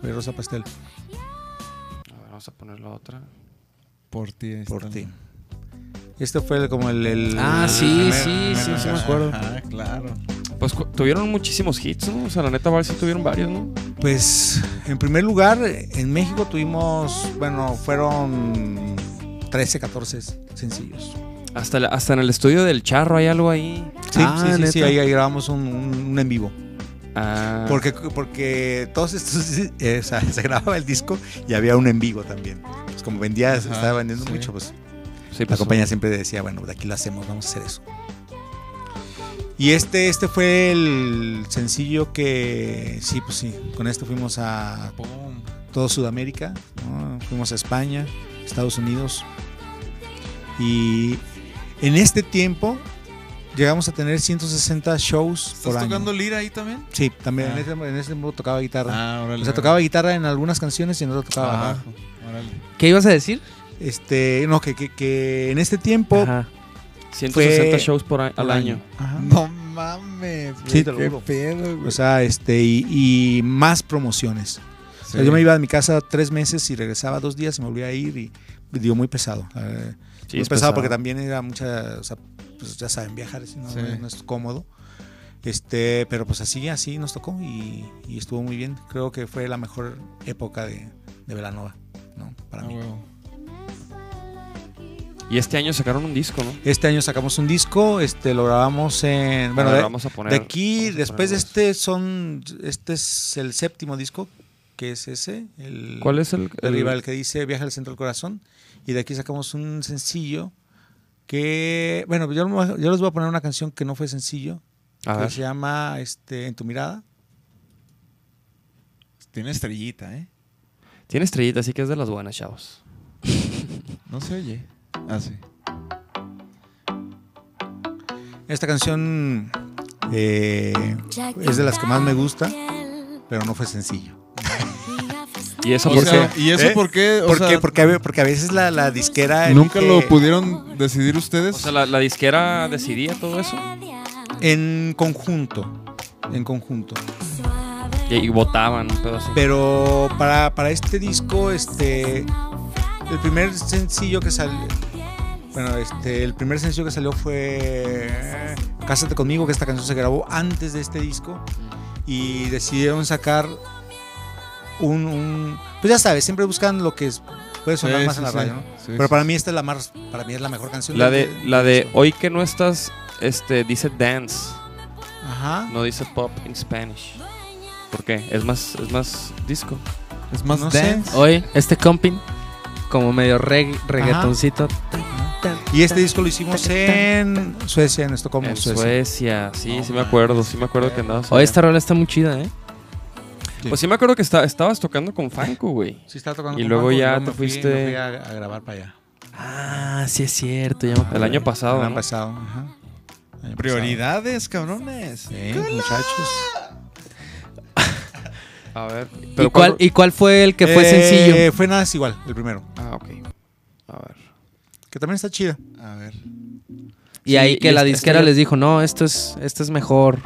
Fue Rosa Pastel. A ver, vamos a poner la otra. Por ti. Por. Ti. Este fue el- como el... el- Ah, el sí, sí, sí, me acuerdo. Ah, claro. Pues tuvieron muchísimos hits, ¿no? O sea, la neta, Val sí tuvieron varios, ¿no? Pues, en primer lugar, en México tuvimos, bueno, fueron 13, 14 sencillos. Hasta, la- hasta en el estudio del Charro hay algo ahí. Sí, Ah, sí, sí, sí, ahí, ahí grabamos un, un- un en vivo. Ah, Porque, porque todos estos, [laughs] eh, o sea, [laughs] se grababa el disco y había un en vivo también. Pues como vendía, Ajá, estaba vendiendo sí. mucho, pues sí, la pues, compañía siempre decía, bueno, de aquí lo hacemos, vamos a hacer eso. Y este, este fue el sencillo que, sí, pues sí, con esto fuimos a Pum. todo Sudamérica, ¿no? fuimos a España, Estados Unidos. Y en este tiempo llegamos a tener 160 shows ¿Estás por año. tocando lira ahí también? Sí, también en, Ah. ese, en ese tiempo tocaba guitarra. Ah, órale. o sea, tocaba guitarra en algunas canciones y en otras tocaba Ah, bajo. órale. ¿Qué ibas a decir? Este, no, que, que, que en este tiempo 160 fue shows por a- al año. Ajá. No mames. Sí, te lo qué juro. pedo, güey. O sea, este, y, y más promociones. O sea, Sí. yo me iba a mi casa tres meses y regresaba dos días y me volvía a ir y digo, muy pesado. Eh, Sí, muy es pesado, porque también era mucha, o sea, pues ya saben, viajar no, Sí. no es cómodo. Este, pero pues así, así nos tocó y, y estuvo muy bien. Creo que fue la mejor época de, de Velanova, ¿no? Para Ah, mí. Y este año sacaron un disco, ¿no? Este año sacamos un disco, este lo grabamos en bueno, de, vamos a poner. de aquí vamos a después de este son este es el séptimo disco, que es ese, el ¿Cuál es el, el rival que dice Viaja al centro del corazón y de aquí sacamos un sencillo que bueno, yo, yo les voy a poner una canción que no fue sencillo, A que ver. se llama este En tu mirada. Tiene estrellita, ¿eh? Tiene estrellita, así que es de las buenas, chavos. [laughs] No se oye. Ah, sí. Esta canción eh, es de las que más me gusta, pero no fue sencillo. ¿Y eso O por sea, qué? ¿Y eso ¿Eh? por qué? O ¿Por sea, qué? Porque, porque a veces la, la disquera... ¿Nunca que- lo pudieron decidir ustedes? O sea, la, la disquera decidía todo eso. En conjunto, en conjunto. Y, y votaban, así. Pero para, para este disco, este, el primer sencillo que salió, bueno, este, el primer sencillo que salió fue Cásate conmigo, que esta canción se grabó antes de este disco y decidieron sacar un, un- pues ya sabes, siempre buscan lo que es- puede sonar Sí, más sí, en la sí. radio, ¿no? Sí, Pero sí. para mí esta es la más, para mí es la mejor canción. La de, la de hoy que no estás, este, dice dance, Ajá. no dice pop in Spanish. ¿Por qué? Es más, es más disco. Es más no sé. dance. Hoy, este comping, como medio reg- reggaetoncito. Y este disco lo hicimos en Suecia, en Estocolmo, En Suecia. Suecia, sí, sí me acuerdo, sí me acuerdo que andabas. Hoy esta rola está muy chida, ¿eh? Pues sí me acuerdo que está- estabas tocando con Franco, güey. Sí, estaba tocando Y con luego ya te fui- fuiste- me fui a, a grabar para allá. Ah, sí es cierto. Ya me El año pasado, El año ¿no? pasado, ajá. Año Prioridades, cabrones. muchachos. [laughs] A ver. ¿Y Pero cuál, cuándo- ¿Y cuál fue el que fue Eh, sencillo? Fue nada es igual, el primero. Ah, ok. A ver. Que también está chida. A ver. Y sí, ahí y que la este- disquera este- les dijo, no, esto es, esto es mejor.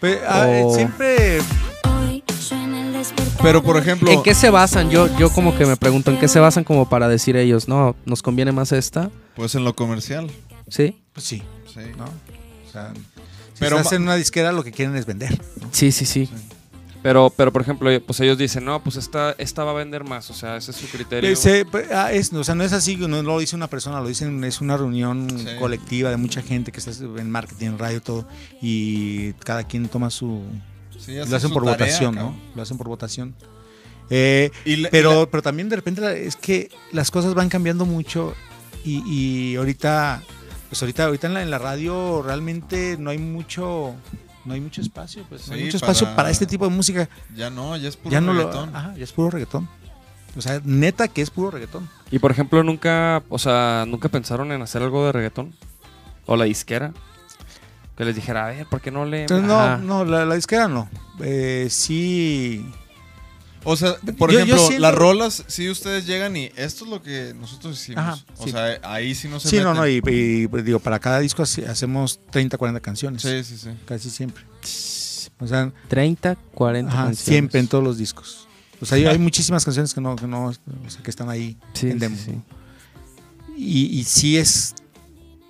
Pues, ah, eh, Oh. siempre. Pero, por ejemplo, ¿En qué se basan? Yo, yo como que me pregunto, ¿en qué se basan como para decir ellos, no, nos conviene más esta? pues en lo comercial. ¿Sí? Pues sí, Sí. ¿no? O sea, si Pero estás en una disquera, lo que quieren es vender. ¿no? Sí, sí, sí. Pero, pero por ejemplo, pues ellos dicen, no, pues esta, esta va a vender más. O sea, ese es su criterio. Se- pues, ah, es- o sea, no es así, no lo dice una persona, lo dicen, es una reunión Sí. colectiva de mucha gente que está en marketing, en radio, todo, y cada quien toma su... Sí, Lo hacen por tarea, votación, ¿no? Lo hacen por votación. Eh, Y la- y pero, la- pero también de repente es que las cosas van cambiando mucho y, y ahorita, pues ahorita, ahorita en la, en la radio realmente no hay mucho, no hay mucho espacio, pues no hay mucho espacio para- para este tipo de música. ya no, ya es puro ya no reggaetón. lo, ajá, ya es puro reggaetón. O sea, neta que es puro reggaetón. Y por ejemplo, nunca, o sea, nunca pensaron en hacer algo de reggaetón. O la disquera. Que les dijera, a ver, ¿por qué no le. Entonces, no, Ajá. no, la, la disquera no. Eh, sí. O sea, por Yo- yo ejemplo, siento- las rolas, si ustedes llegan y esto es lo que nosotros hicimos. Ajá, o sí. sea, ahí sí no se Sí, no, meten. no, y, y, pues, digo, para cada disco hace- hacemos 30, 40 canciones. Sí, sí, sí. Casi siempre. O sea, 30, 40 Ajá, canciones. siempre en todos los discos. O sea, hay, hay [laughs] muchísimas canciones que no, que no, o sea, que están ahí Sí, en sí, demo. sí. Y, y sí es,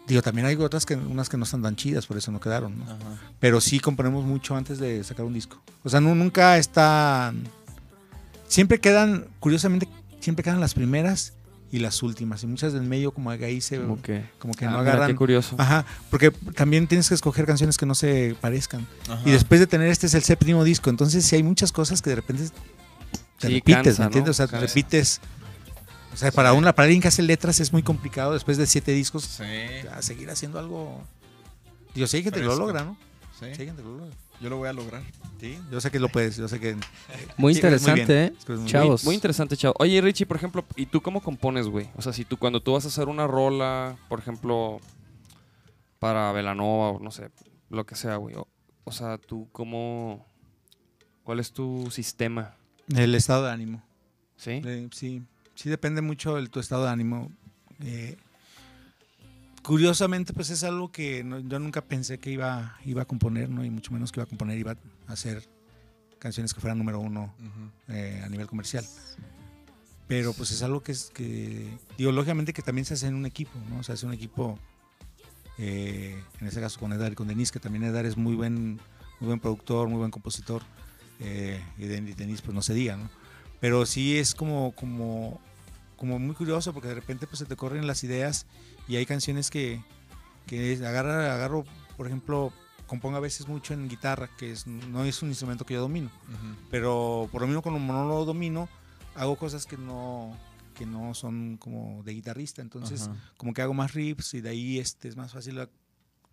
digo, también hay otras que unas que no están tan chidas, por eso no quedaron, ¿no? Ajá. Pero sí componemos mucho antes de sacar un disco. O sea, nu- nunca están, siempre quedan, curiosamente, siempre quedan las primeras y las últimas. Y muchas del medio como que ahí se, Como que. como que Ah, no mira, agarran. qué curioso. Ajá, porque también tienes que escoger canciones que no se parezcan. Ajá. Y después de tener este es el séptimo disco, entonces sí hay muchas cosas que de repente te Sí, repites, cansa, ¿me ¿no? entiendes? O sea, te repites. O sea, para una para alguien que hace letras es muy complicado después de siete discos Sí, a seguir haciendo algo. Yo sé que te lo Fresco. logra, ¿no? sí. Sí, hay gente que lo logra. Yo lo voy a lograr. Sí, yo sé que lo puedes, yo sé que. Muy Sí, interesante, ¿eh? muy Chavos. Muy interesante, chavo. Oye, Richie, por ejemplo, ¿y tú cómo compones, güey? O sea, si tú cuando tú vas a hacer una rola, por ejemplo, para Velanova o no sé, lo que sea, güey. O, o sea, tú cómo... ¿Cuál es tu sistema? El estado de ánimo. ¿Sí? Eh, sí, sí depende mucho de tu estado de ánimo. Eh, curiosamente, pues es algo que no- yo nunca pensé que iba, iba a componer, ¿no? Y mucho menos que iba a componer, iba a hacer canciones que fueran número uno eh, a nivel comercial. Pero pues es algo que es que, digo, lógicamente que también se hace en un equipo, ¿no? Se hace un equipo, eh, en este caso con Edar y con Denis, que también Edar es muy buen, muy buen productor, muy buen compositor, eh, y Den- y Denis pues no se diga, ¿no? Pero sí es como, como, como muy curioso porque de repente pues se te corren las ideas y hay canciones que, que agarra, agarro, por ejemplo, compongo a veces mucho en guitarra, que es, no es un instrumento que yo domino, Ujú. pero por lo mismo como no lo domino, hago cosas que no que no son como de guitarrista, entonces como que hago más riffs y de ahí este es más fácil.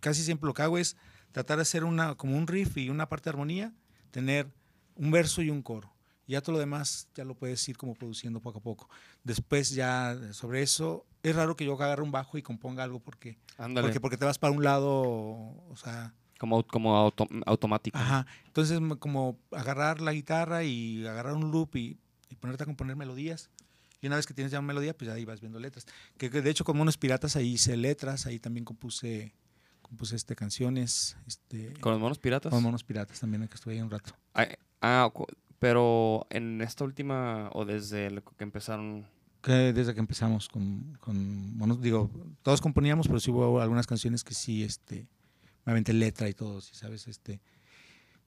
Casi siempre lo que hago es tratar de hacer una como un riff y una parte de armonía, tener un verso y un coro. Y ya todo lo demás ya lo puedes ir como produciendo poco a poco. Después ya sobre eso es raro que yo agarre un bajo y componga algo porque Ándale. porque porque te vas para un lado, o sea, Como, como auto- automático. Ajá. Entonces, como agarrar la guitarra y agarrar un loop y, y ponerte a componer melodías. Y una vez que tienes ya una melodía, pues ahí vas viendo letras. Que, que de hecho, como unos piratas, ahí hice letras, ahí también compuse, compuse este, canciones. Este, Con los monos piratas. con monos piratas también, que estuve ahí un rato. Ah, ah, pero en esta última, o desde el que empezaron. Que desde que empezamos con, con monos, digo, todos componíamos, pero sí hubo algunas canciones que sí, este, me aventé letra y todo, ¿sí ¿sabes? Este,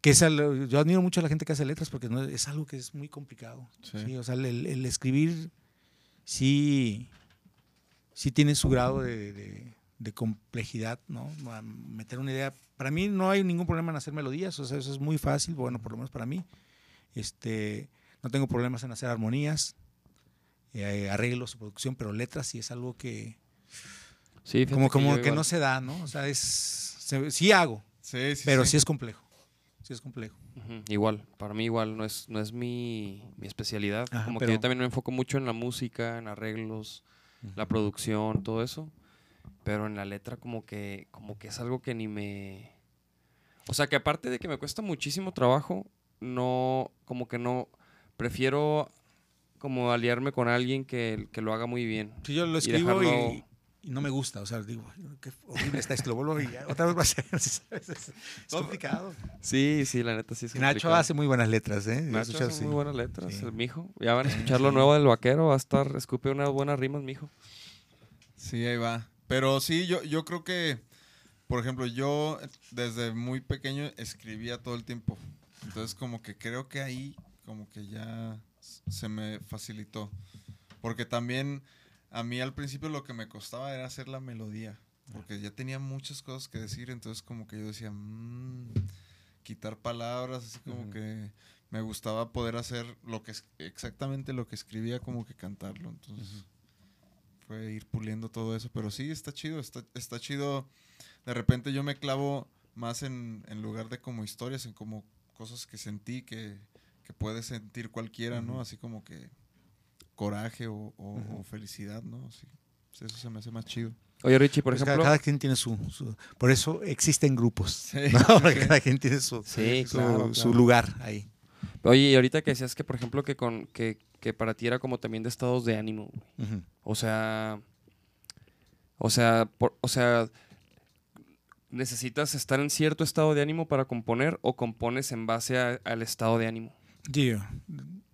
que es al- yo admiro mucho a la gente que hace letras porque no, es algo que es muy complicado. Sí. Sí, o sea, el, el escribir sí, sí tiene su grado de, de- de complejidad, ¿no? A Meter una idea. Para mí no hay ningún problema en hacer melodías, o sea, eso es muy fácil, bueno, por lo menos para mí. Este, no tengo problemas en hacer armonías, eh, arreglos, producción, pero letras sí es algo que Sí, como, como que no se da, ¿no? O sea, es se- sí hago, Sí, sí, pero sí. sí es complejo. Sí es complejo. Igual, para mí igual no es, no es mi, mi especialidad. Ajá, como pero- que yo también me enfoco mucho en la música, en arreglos, la producción, todo eso. Pero en la letra como que, como que es algo que ni me... O sea, que aparte de que me cuesta muchísimo trabajo, no, como que no, prefiero como aliarme con alguien que, que lo haga muy bien. Sí, yo lo Y escribo y, dejarlo- y no me gusta, o sea, digo, "Ay, qué horrible está esto, lo vuelvo y otra vez va a ser, [laughs] es, es complicado. Sí, sí, la neta sí es Nacho complicado. hace muy buenas letras, ¿eh? Nacho hace sí. muy buenas letras, Sí. el mijo. Ya van a escuchar lo nuevo del vaquero, va a estar, escupe unas buenas rimas, mijo. Sí, ahí va. Pero sí, yo, yo creo que, por ejemplo, yo desde muy pequeño escribía todo el tiempo. Entonces, como que creo que ahí, como que ya se me facilitó. Porque también a mí al principio lo que me costaba era hacer la melodía. Porque ya tenía muchas cosas que decir. Entonces, como que yo decía, "Mm", quitar palabras, así como que me gustaba poder hacer lo que es exactamente lo que escribía, como que cantarlo. Entonces fue ir puliendo todo eso. Pero sí, está chido, está, está chido. De repente yo me clavo más en, en lugar de como historias, en como cosas que sentí que, que puede sentir cualquiera, ¿no? Así como que coraje o, o- o felicidad, ¿no? Sí, pues eso se me hace más chido. Oye, Richie, por Pues cada- ejemplo. cada, quien tiene su, su- Por eso existen grupos. Sí, ¿no? [laughs] Porque cada quien tiene su, Sí, su, claro, su claro. lugar ahí. Oye, y ahorita que decías que, por ejemplo, que, con, que, que para ti era como también de estados de ánimo. O sea. O sea, por- o sea. ¿Necesitas estar en cierto estado de ánimo para componer o compones en base a- al estado de ánimo? Digo,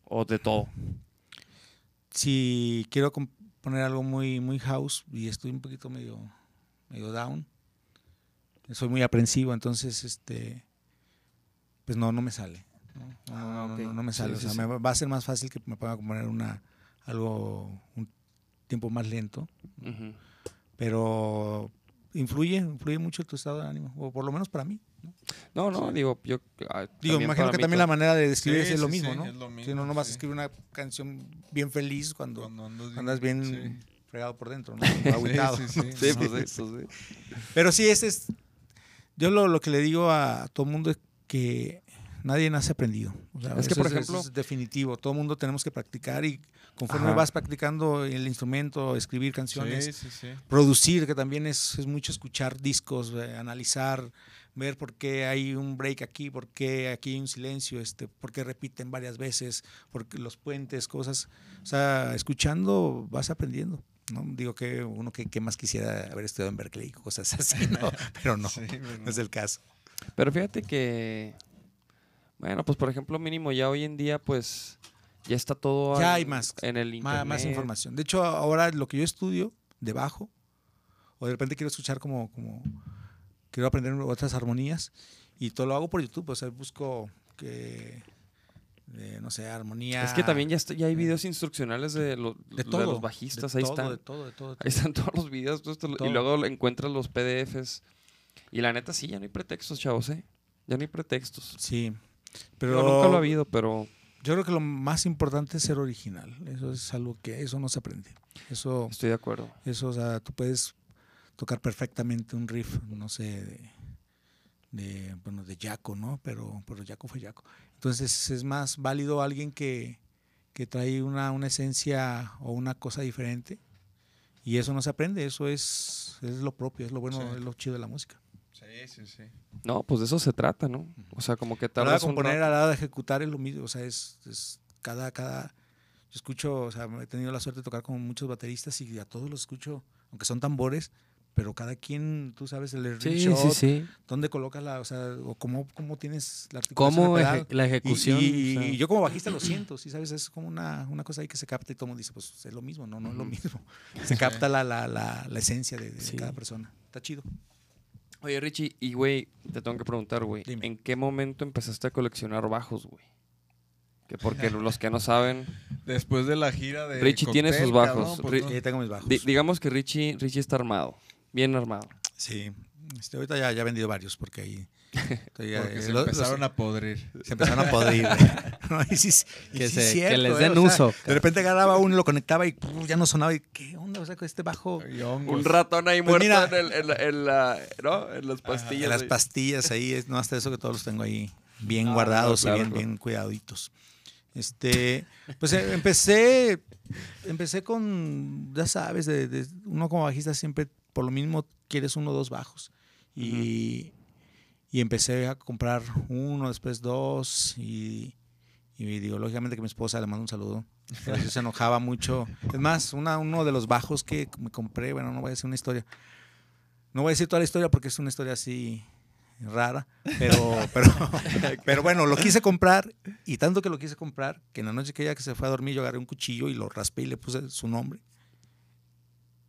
O de todo. si quiero componer algo muy, muy house y estoy un poquito medio, medio down, soy muy aprensivo, entonces este pues no, no me sale. No, No, no, no, ok. no, no me sale. sí, o sea, sí. me va- a ser más fácil que me pueda componer una algo un tiempo más lento, pero influye, influye mucho tu estado de ánimo, o por lo menos para mí. ¿no? No, no, digo, yo. ah, Digo, imagino que también la manera de describir Sí, es lo sí, mismo, sí, ¿no? es lo si mismo, no, no vas sí. a escribir una canción bien feliz cuando, Cuando andas bien. andas bien sí. fregado por dentro, ¿no? Agüitado. [laughs] sí, sí. [laughs] Sí, pues sí, pues sí. Pero sí, ese es. Yo lo, lo que le digo a todo el mundo es que nadie nace aprendido. O sea, Es que, eso por eso ejemplo- es definitivo. Todo el mundo tenemos que practicar y conforme Ajá. vas practicando el instrumento, escribir canciones, Sí, sí, sí. producir, que también es, es mucho escuchar discos, eh, analizar, ver por qué hay un break aquí, por qué aquí hay un silencio, este, por qué repiten varias veces, porque los puentes, cosas. O sea, escuchando vas aprendiendo. ¿no? Digo que uno que, que más quisiera haber estudiado en Berkeley, cosas [laughs] así, ¿no? [laughs] pero no, Sí, pero no es el caso. Pero fíjate que. Bueno, pues por ejemplo, mínimo ya hoy en día, pues. Ya está todo Ya en- hay más, en el internet. Más, información. De hecho, ahora lo que yo estudio de bajo, o de repente quiero escuchar como, como quiero aprender otras armonías, y todo lo hago por YouTube. O sea, busco que de, no sé, armonía. Es que también ya, está- ya hay videos instruccionales de, lo- de de todo. los bajistas, de ahí todo, están. De todo, de todo. de Ahí están [laughs] todos los videos y luego encuentras los PDFs. Y la neta sí, ya no hay pretextos, chavos, ¿eh? Ya no hay pretextos. Sí. Pero Pero nunca lo ha habido, pero yo creo que lo más importante es ser original. Eso es algo que eso no se aprende. Eso, estoy de acuerdo. eso, o sea, tú puedes tocar perfectamente un riff, no sé, de, de bueno, de Jaco, ¿no? Pero, pero Jaco fue Jaco. Entonces es más válido alguien que, que trae una, una esencia o una cosa diferente. Y eso no se aprende, eso es, es lo propio, es lo bueno, Sí. es lo chido de la música. Sí, sí, sí. No, pues de eso se trata, ¿no? O sea, como que tardas un componer, a la hora de ejecutar es lo mismo, o sea, es, es cada, cada, yo escucho, o sea, he tenido la suerte de tocar con muchos bateristas y a todos los escucho, aunque son tambores, pero cada quien, tú sabes, el Sí, shot, sí, sí. dónde colocas la, o sea, o cómo, cómo tienes la articulación ¿Cómo eje- la ejecución? Y, o sea, y yo como bajista lo siento, sí, sabes, es como una, una cosa ahí que se capta y todo el mundo dice, pues es lo mismo, no, no es lo mismo. [laughs] Se capta la, la, la, la esencia de, cada persona. Está chido. Oye, Richie, y güey, te tengo que preguntar, güey. ¿en qué momento empezaste a coleccionar bajos, güey? Que porque [laughs] los que no saben, Después de la gira de. Richie tiene sus bajos. cabrón, pues, no. Tengo mis bajos. di- digamos que Richie, Richie está armado, bien armado. Sí, este, ahorita ya, ya he vendido varios porque ahí [laughs] Porque eh, se lo- empezaron los- a podrir. se empezaron a podrir. [laughs] No, y sí- y Que sí se- es que cierto, les eh, den o sea, uso. De repente agarraba uno, lo conectaba y ya no sonaba. Y, ¿Qué onda? O sea, con este bajo. Un ratón ahí Pues muerto mira. en, el- en la, en la- ¿no? En las pastillas. las ahí. pastillas ahí, es, no hasta eso que todos los tengo ahí bien Ah, guardados claro, y bien, claro. bien cuidaditos. Este, pues eh, empecé, empecé con, ya sabes, de, de- uno como bajista siempre por lo mismo quieres uno o dos bajos. Y, y empecé a comprar uno, después dos y, y digo, lógicamente que mi esposa le mando un saludo. Sí se enojaba mucho. Es más, uno de los bajos que me compré, bueno, no voy a decir una historia. No voy a decir toda la historia porque es una historia así rara, pero, [laughs] pero, pero bueno, lo quise comprar y tanto que lo quise comprar que en la noche que ella que se fue a dormir yo agarré un cuchillo y lo raspé y le puse su nombre.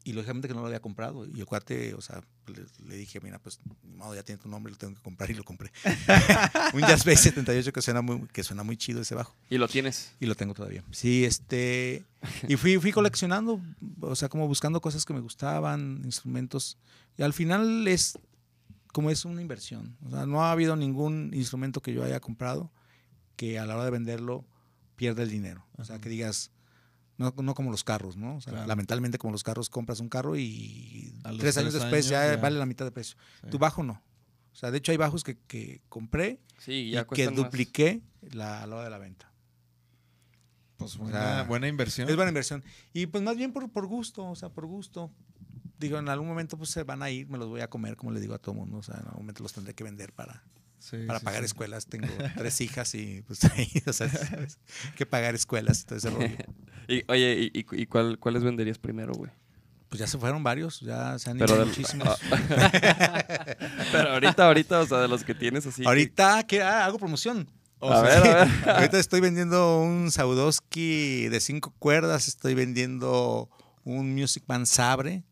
Y lógicamente que no lo había comprado. Y el cuate, o sea, le, le dije, mira, pues, ni modo, ya tiene tu nombre, lo tengo que comprar y lo compré. [laughs] un Jazz Bass 78 que suena muy, que suena muy chido ese bajo. Y lo tienes. Y lo tengo todavía. Sí, este. Y fui, fui coleccionando, o sea, como buscando cosas que me gustaban, instrumentos. Y al final es como es una inversión. O sea, no ha habido ningún instrumento que yo haya comprado que a la hora de venderlo pierda el dinero. O sea, que digas, no, no como los carros, ¿no? O sea, Claro. lamentablemente como los carros compras un carro y tres años después años ya, ya. vale la mitad de precio. Sí. Tu bajo no. O sea, de hecho hay bajos que, que compré Sí, y ya que cuestan más. dupliqué la, a la hora de la venta. Pues O buena, sea, buena inversión. Es buena inversión. Y pues más bien por, por gusto, o sea, por gusto. Digo, en algún momento pues se van a ir, me los voy a comer, como le digo a todo mundo. O sea, en algún momento los tendré que vender para, Sí, para sí, pagar sí. escuelas. Tengo [laughs] tres hijas y pues ahí, [laughs] o sea, ¿sabes? que pagar escuelas y todo ese rollo. [laughs] Y, oye, ¿y, y- y cuál, cuáles venderías primero, güey? Pues ya se fueron varios, ya se han Pero ido del- muchísimos. Pero ahorita, ahorita, o sea, de los que tienes así. que- Ahorita, ¿qué? Ah, hago promoción. O A sea, ver, a ver. Ahorita estoy vendiendo un Saudowski de cinco cuerdas, estoy vendiendo un Music Man Sabre.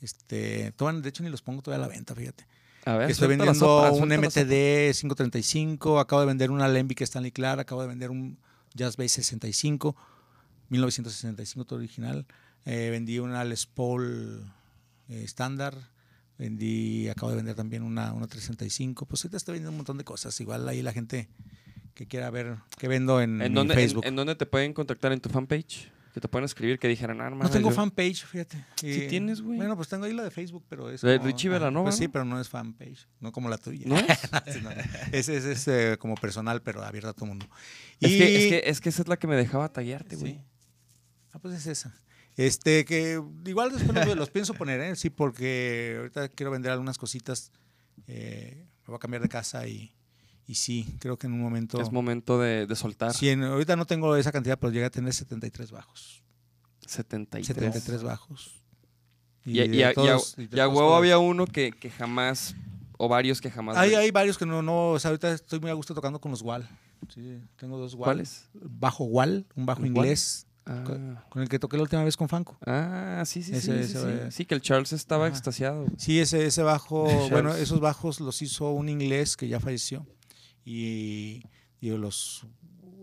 Este, todavía- de hecho ni los pongo todavía a la venta, fíjate. A ver, Estoy vendiendo sopa, un. MTD 535, acabo de vender una Lembic Stanley Clark, acabo de vender un Jazz Bass 65, 1965 todo original. Eh, vendí una Les Paul eh, estándar, vendí, acabo de vender también una, una 365. Pues ahorita estoy vendiendo un montón de cosas. Igual ahí la gente que quiera ver qué vendo en, ¿En mi dónde, en- Facebook. en, dónde te pueden contactar? ¿En tu fanpage? Que te pueden escribir, que dijeran, ah, no tengo yo- fanpage, fíjate. Sí Y- tienes, güey. Bueno, pues tengo ahí la de Facebook, pero es. De como- Richie Velanova, Pues sí, pero no es fanpage, no como la tuya. ¿No? Sí, es, [laughs] es, eh, como personal, pero abierto a todo el mundo. Es, Y- que, es, que, es que esa es la que me dejaba tallarte, güey. Sí. Ah, pues es esa. Este, que igual después los, los pienso poner, ¿eh? Sí, porque ahorita quiero vender algunas cositas. eh, me voy a cambiar de casa y, y sí, creo que en un momento. Es momento de, de soltar. Sí, en- ahorita no tengo esa cantidad, pero llegué a tener 73 bajos. 73. 73 bajos. Y, y, y a- y a- todos- y de y a huevo había uno que, que jamás, o varios que jamás. Hay, hay varios que no, no, o sea, ahorita estoy muy a gusto tocando con los Wal. Sí, tengo dos Wal. ¿Cuáles? Bajo Wal, un bajo ¿Los inglés, Ah. con el que toqué la última vez con Fanco. Ah, sí, sí, sí, Ese- sí, ese, sí. Sí, que el Charles estaba extasiado. Sí, ese, ese bajo, [laughs] bueno, esos bajos los hizo un inglés que ya falleció. Y, los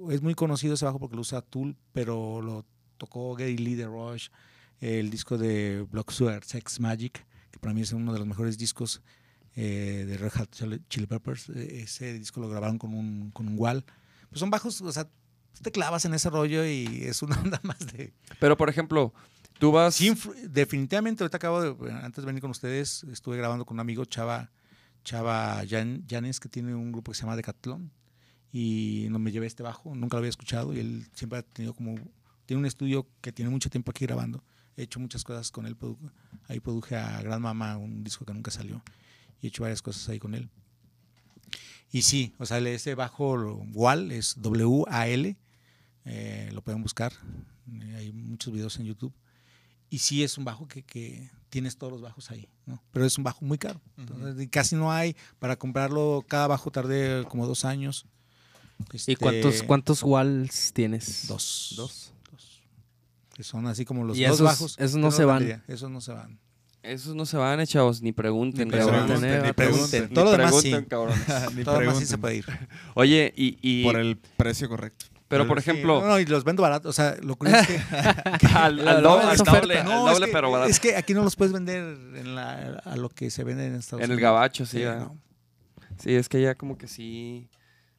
es muy conocido ese bajo porque lo usa Tool, pero lo tocó Gary Lee de Rush, el disco de Block Sugar, Sex Magic, que para mí es uno de los mejores discos eh, de Red Hot Chili- Peppers. Eh, ese disco lo grabaron con un, con un wall. Pues son bajos, o sea, tú te clavas en ese rollo y es una onda [laughs] más de... Pero, por ejemplo, tú vas... Sí, definitivamente, ahorita acabo de, antes de venir con ustedes, estuve grabando con un amigo, Chava, Chava Yan- Yanes, que tiene un grupo que se llama Decathlon, y no me llevé este bajo, nunca lo había escuchado, y él siempre ha tenido como, tiene un estudio que tiene mucho tiempo aquí grabando, he hecho muchas cosas con él, ahí produje a Gran Mama, un disco que nunca salió, y he hecho varias cosas ahí con él. Y sí, o sea, ese bajo WAL es W-A-L, eh, lo pueden buscar, eh, hay muchos videos en YouTube. Y sí es un bajo que, que tienes todos los bajos ahí, ¿no? Pero es un bajo muy caro. Entonces, y casi no hay. Para comprarlo, cada bajo tardé como dos años. ¿Y Este, cuántos, cuántos walls tienes? Dos. Dos. Dos. Que son así como los Y dos esos- bajos. esos no se van. idea, Esos no se van. Esos no se van, eh, chavos, ni pregunten. Ni cabrón. pregunten, Eh, ni pregunten. Ni Todo lo demás pregunten, sí. cabrones. Ni [laughs] Todo demás sí pregunten. se puede ir. Oye, y... y- Por el precio correcto. Pero, por Sí, ejemplo... no, no, y los vendo baratos. O sea, lo curioso es que. [laughs] [laughs] al, doble, la al oferta. doble, No, al es doble, que- pero barato. Es que aquí no los puedes vender en la- a lo que se vende en Estados En Unidos. el gabacho, sí. Sí. Sí, es que ya como que sí...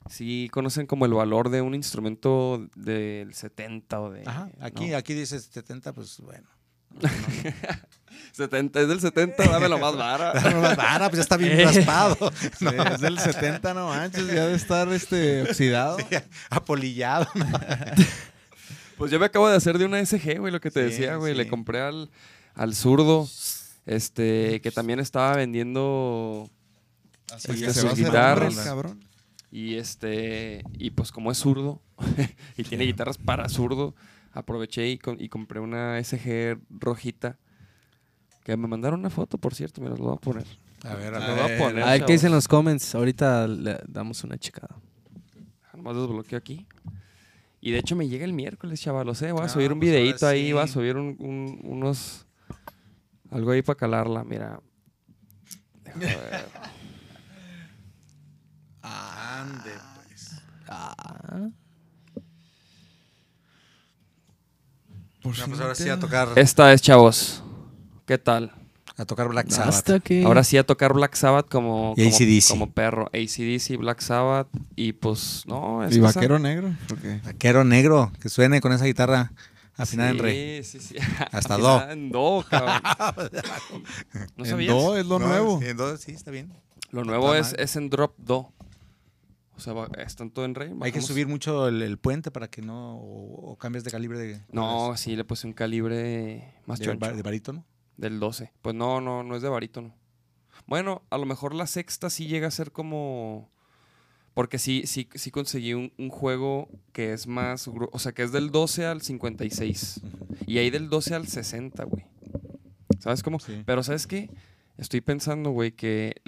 Sí conocen como el valor de un instrumento del 70 o de... Ajá, aquí, aquí dice 70, pues bueno. [laughs] 70, es del 70, dame lo más vara. [laughs] No, más vara, pues ya está bien [laughs] raspado. [laughs] Sí, es del 70, no manches, ya de estar este, oxidado. Apolillado. Pues yo me acabo de hacer de una SG, güey, lo que te Sí, decía, güey. Le compré al, al zurdo, este, que también estaba vendiendo Así Este, sus guitarras. cabrón. y este, y pues como es zurdo y tiene guitarras para zurdo, aproveché y, con- y compré una SG rojita. Que me mandaron una foto, por cierto, me las voy a poner. A ver, A ver. voy a poner. A ver qué dicen en los comments. Ahorita le damos una checada. Nomás desbloqueo aquí. Y de hecho me llega el miércoles, chavalos, ¿eh? Voy a Ah, subir un pues videito ahí, sí. voy a subir un- un- unos... Algo ahí para calarla, mira. Déjame ver. Ande, pues. Ah. Por No, fin pues ahora sí a tocar, Esta es, chavos. ¿Qué tal? a tocar Black Sabbath. Hasta que. Ahora sí a tocar Black Sabbath como, Y como, AC/DC. como perro. ACDC, Black Sabbath. Y pues, no, es ¿Y cosa- vaquero negro? Vaquero negro, que suene con esa guitarra afinada en re. Sí, sí, sí. [laughs] Hasta [laughs] do. En do, cabrón. [laughs] ¿No En sabías? do es lo No, nuevo. Sí, entonces, sí, está bien. Lo nuevo es, es en drop do. O sea, están todo en re. Hay que subir mucho el, el puente para que no. O, o cambies de calibre de. No, sí, le puse un calibre más de, choncho. de barítono. Del 12. Pues no, no, no es de barítono. Bueno, a lo mejor la sexta sí llega a ser como... Porque sí, sí, sí conseguí un, un juego que es más... O sea, que es del 12 al 56. Y ahí del 12 al 60, güey. ¿Sabes cómo? Sí. Pero ¿sabes qué? Estoy pensando, güey, que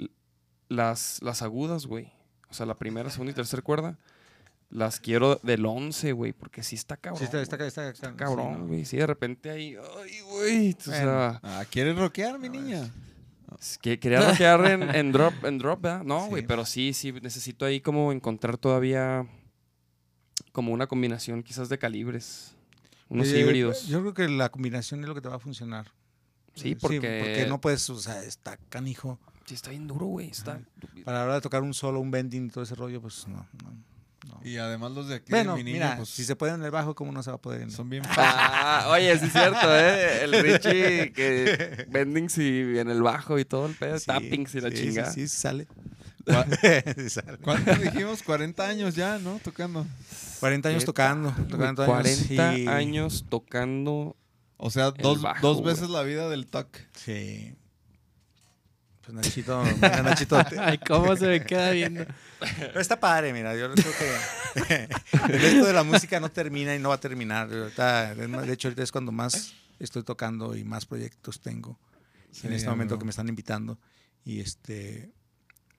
las, las agudas, güey. O sea, la primera, segunda y tercera cuerda. Las quiero del 11, güey. Porque sí está cabrón. Sí, está, está, está, está- sí, cabrón, güey. Sí, de repente ahí... Ay, güey. O Bueno. sea... Ah, ¿quieres rockear, mi niña? Es Que quería rockear en, en drop, en drop, ¿verdad? No, Sí. güey, pero sí, sí, necesito ahí como encontrar todavía como una combinación quizás de calibres, unos Eh, híbridos. Yo creo que la combinación es lo que te va a funcionar. Sí, Eh, porque- porque no puedes, o sea, está canijo. Sí, está bien duro, güey, está... Para la hora de tocar un solo, un bending y todo ese rollo, pues no. no, no. Y además los de aquí Bueno, de mi niña, mira, pues, si se puede en el bajo, ¿cómo no se va a poder en el son bien Ah, oye, sí es cierto, ¿eh? El [laughs] Richie que bendings y en el bajo y todo el pedo, Sí, tappings y la sí, chingada. Sí, sí, sale. Cua- [laughs] Sí sale. ¿Cuántos dijimos? 40 años ya, ¿no? Tocando. 40 años tocando. tocando 40 y- años tocando... O sea, dos, bajo, dos güey. veces la vida del toc. Sí. Pues Nachito, mira, Nachito. Ay, cómo se me queda viendo. Pero está padre, mira, yo creo que [laughs] el esto de la música no termina y no va a terminar. Ahorita, de hecho, ahorita es cuando más estoy tocando y más proyectos tengo Sí, en este momento que me están invitando. Y este,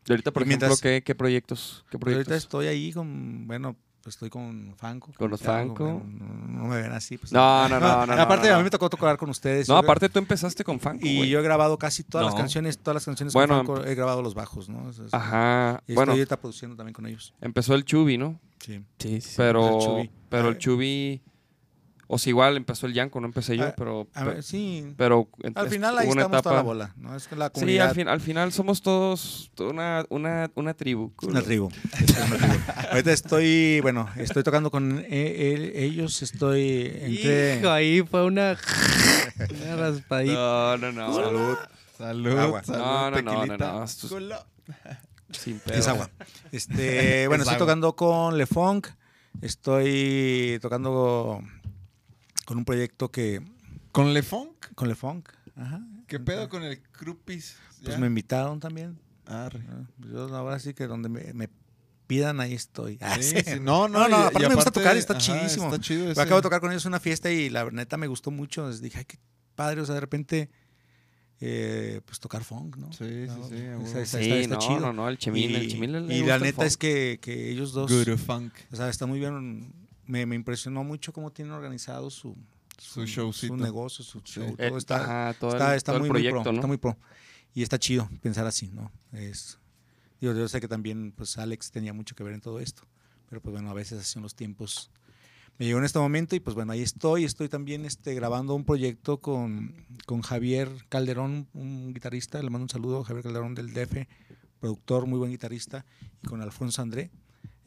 Y ahorita, por Y ejemplo, mientras- ¿qué, qué proyectos? ¿Qué pues ahorita proyectos? estoy ahí con, bueno, pues estoy con Fanco. Con los Fanco, No, no me ven así. Pues, No, [laughs] no, no, no, no, Aparte, no, a mí me tocó tocar con ustedes. No, Yo- aparte tú empezaste con Fanco, Y yo he grabado casi todas las canciones, todas las canciones Bueno, con Fanco, he grabado los bajos, ¿no? O sea, Ajá. Y Bueno, estoy ahorita produciendo también con ellos. empezó el Chubi, ¿no? Sí. Sí, sí. Pero, el Chubi. pero el Eh. Chubi, o sea, igual empezó el Yanko, no empecé yo, Ah, pero, A ver, sí. pero Al final ahí estamos toda la etapa- bola, ¿no? Es que la Sí, comunidad... al, fin- al final somos todos una, una, una tribu. Una culo. tribu. [laughs] es una tribu. Ahorita estoy, bueno, estoy tocando con e- e- ellos, estoy entre... Hijo, ahí fue una, [laughs] una raspadita. No, no, no. Salud. Salud, Agua. salud, No, no, no, no. Sin pedo. Es agua. Este, [laughs] bueno, Es estoy agua. tocando con Le Funk, estoy tocando con un proyecto que ¿Con Le Funk? con Le Funk, ajá. ¿Qué pedo con el Crupis? Pues me invitaron también. Arre. Ah, Yo ahora sí que donde me, me pidan ahí estoy. Ah, Sí. No, no, No, no, y- y aparte me gusta tocar y está ajá, chidísimo. Está chido ese. Acabo de tocar con ellos una fiesta y la neta me gustó mucho. Entonces dije, ay, qué padre, o sea, de repente, eh, pues tocar funk, ¿no? Sí, sí, No, sí, está, Sí, está- está no, chido. no, no, el Chemín, el Chemín le- le y gusta la el neta funk. es que, que ellos dos, Good funk. o sea, está muy bien. Me, me impresionó mucho cómo tienen organizado su, Su showcito. su negocio, su show. Eh, todo está, ajá, todo está, el, está todo el muy, proyecto, muy pro, ¿no? está muy pro. Y está chido pensar así, ¿no? Es, digo, yo sé que también, pues, Alex tenía mucho que ver en todo esto. Pero, pues, bueno, a veces así son los tiempos. Me llegó en este momento y, pues, bueno, ahí estoy. Estoy también este, grabando un proyecto con, con Javier Calderón, un guitarrista. Le mando un saludo, Javier Calderón del DF, productor, muy buen guitarrista. Y con Alfonso André,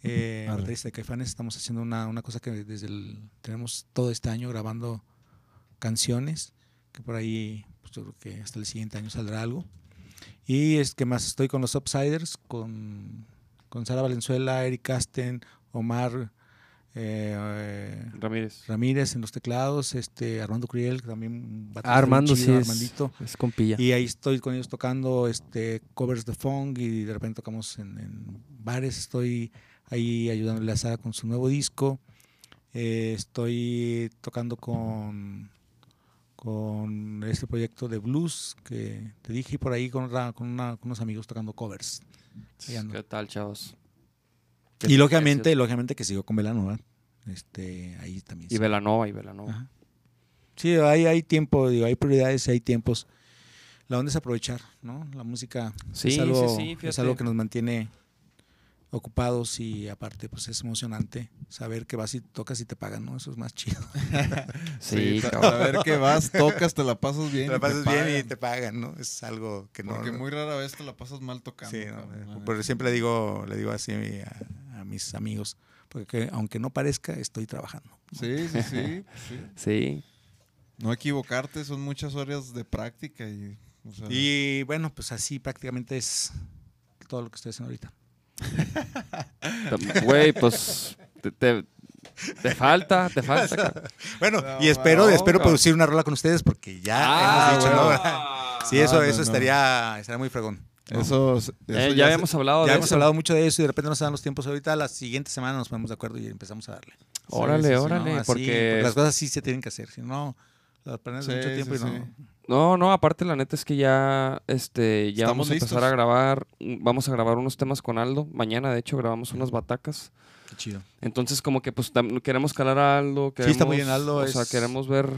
eh, baterista de Caifanes. Estamos haciendo una, una cosa que desde el... Tenemos todo este año grabando canciones, que por ahí, pues yo creo que hasta el siguiente año saldrá algo. Y es que más estoy con los Upsiders, con, con Sara Valenzuela, Eric Casten, Omar eh, eh, Ramírez. Ramírez en los teclados, este Armando Curiel, que también un baterista Ah, Armando sí es, Armandito. es compilla. Y ahí estoy con ellos tocando este covers de funk y de repente tocamos en, en bares. Estoy ahí ayudándole a Sara con su nuevo disco. Eh, estoy tocando con con este proyecto de blues que te dije y por ahí con, otra- con, una- con unos amigos tocando covers. ¿Qué tal, chavos? Y lógicamente, lógicamente que sigo con Velanova. Este, ahí también. Y. Velanova, y Velanova. Ajá. Sí, hay, hay tiempo, digo, hay prioridades, hay tiempos. La onda es aprovechar, ¿no? La música Sí, es, algo, sí, sí, es algo que nos mantiene ocupados y aparte pues es emocionante saber que vas y tocas y te pagan, ¿no? Eso es más chido. [laughs] Sí, saber que vas, tocas, te la pasas bien. Te la y pasas te bien y te pagan, ¿no? Es algo que no... Porque muy rara vez te la pasas mal tocando. Sí, no, neta. pero siempre le digo, le digo así a, a mis amigos, porque aunque no parezca, estoy trabajando. Sí, sí, sí, [laughs] sí. Sí. No equivocarte, son muchas horas de práctica y... o sea, Y bueno, pues así prácticamente es todo lo que estoy haciendo ahorita. Güey, pues te, te, te falta, te falta. [laughs] cabrón. Bueno, No, y espero, no, espero producir una rola con ustedes porque ya Ah, hemos dicho, ¿no? [laughs] Sí, eso, No, no, eso no. estaría, estaría muy fregón. Eso, eso Eh, ya, habíamos hablado ya de hemos eso. hablado mucho de eso y de repente nos dan los tiempos ahorita. La siguiente semana nos ponemos de acuerdo y empezamos a darle. Órale, Sí, sí, sí, órale, ¿no? Así, porque... las cosas sí se tienen que hacer. Si no, las planeas Sí, mucho tiempo sí, y no. No, no, aparte la neta es que ya, este, ya vamos a empezar a grabar, mm, vamos a grabar unos temas con Aldo. Mañana, de hecho, grabamos unas batacas. Qué chido. Entonces, como que pues queremos calar a Aldo. Sí, está muy queremos- bien, Aldo O sea, queremos ver...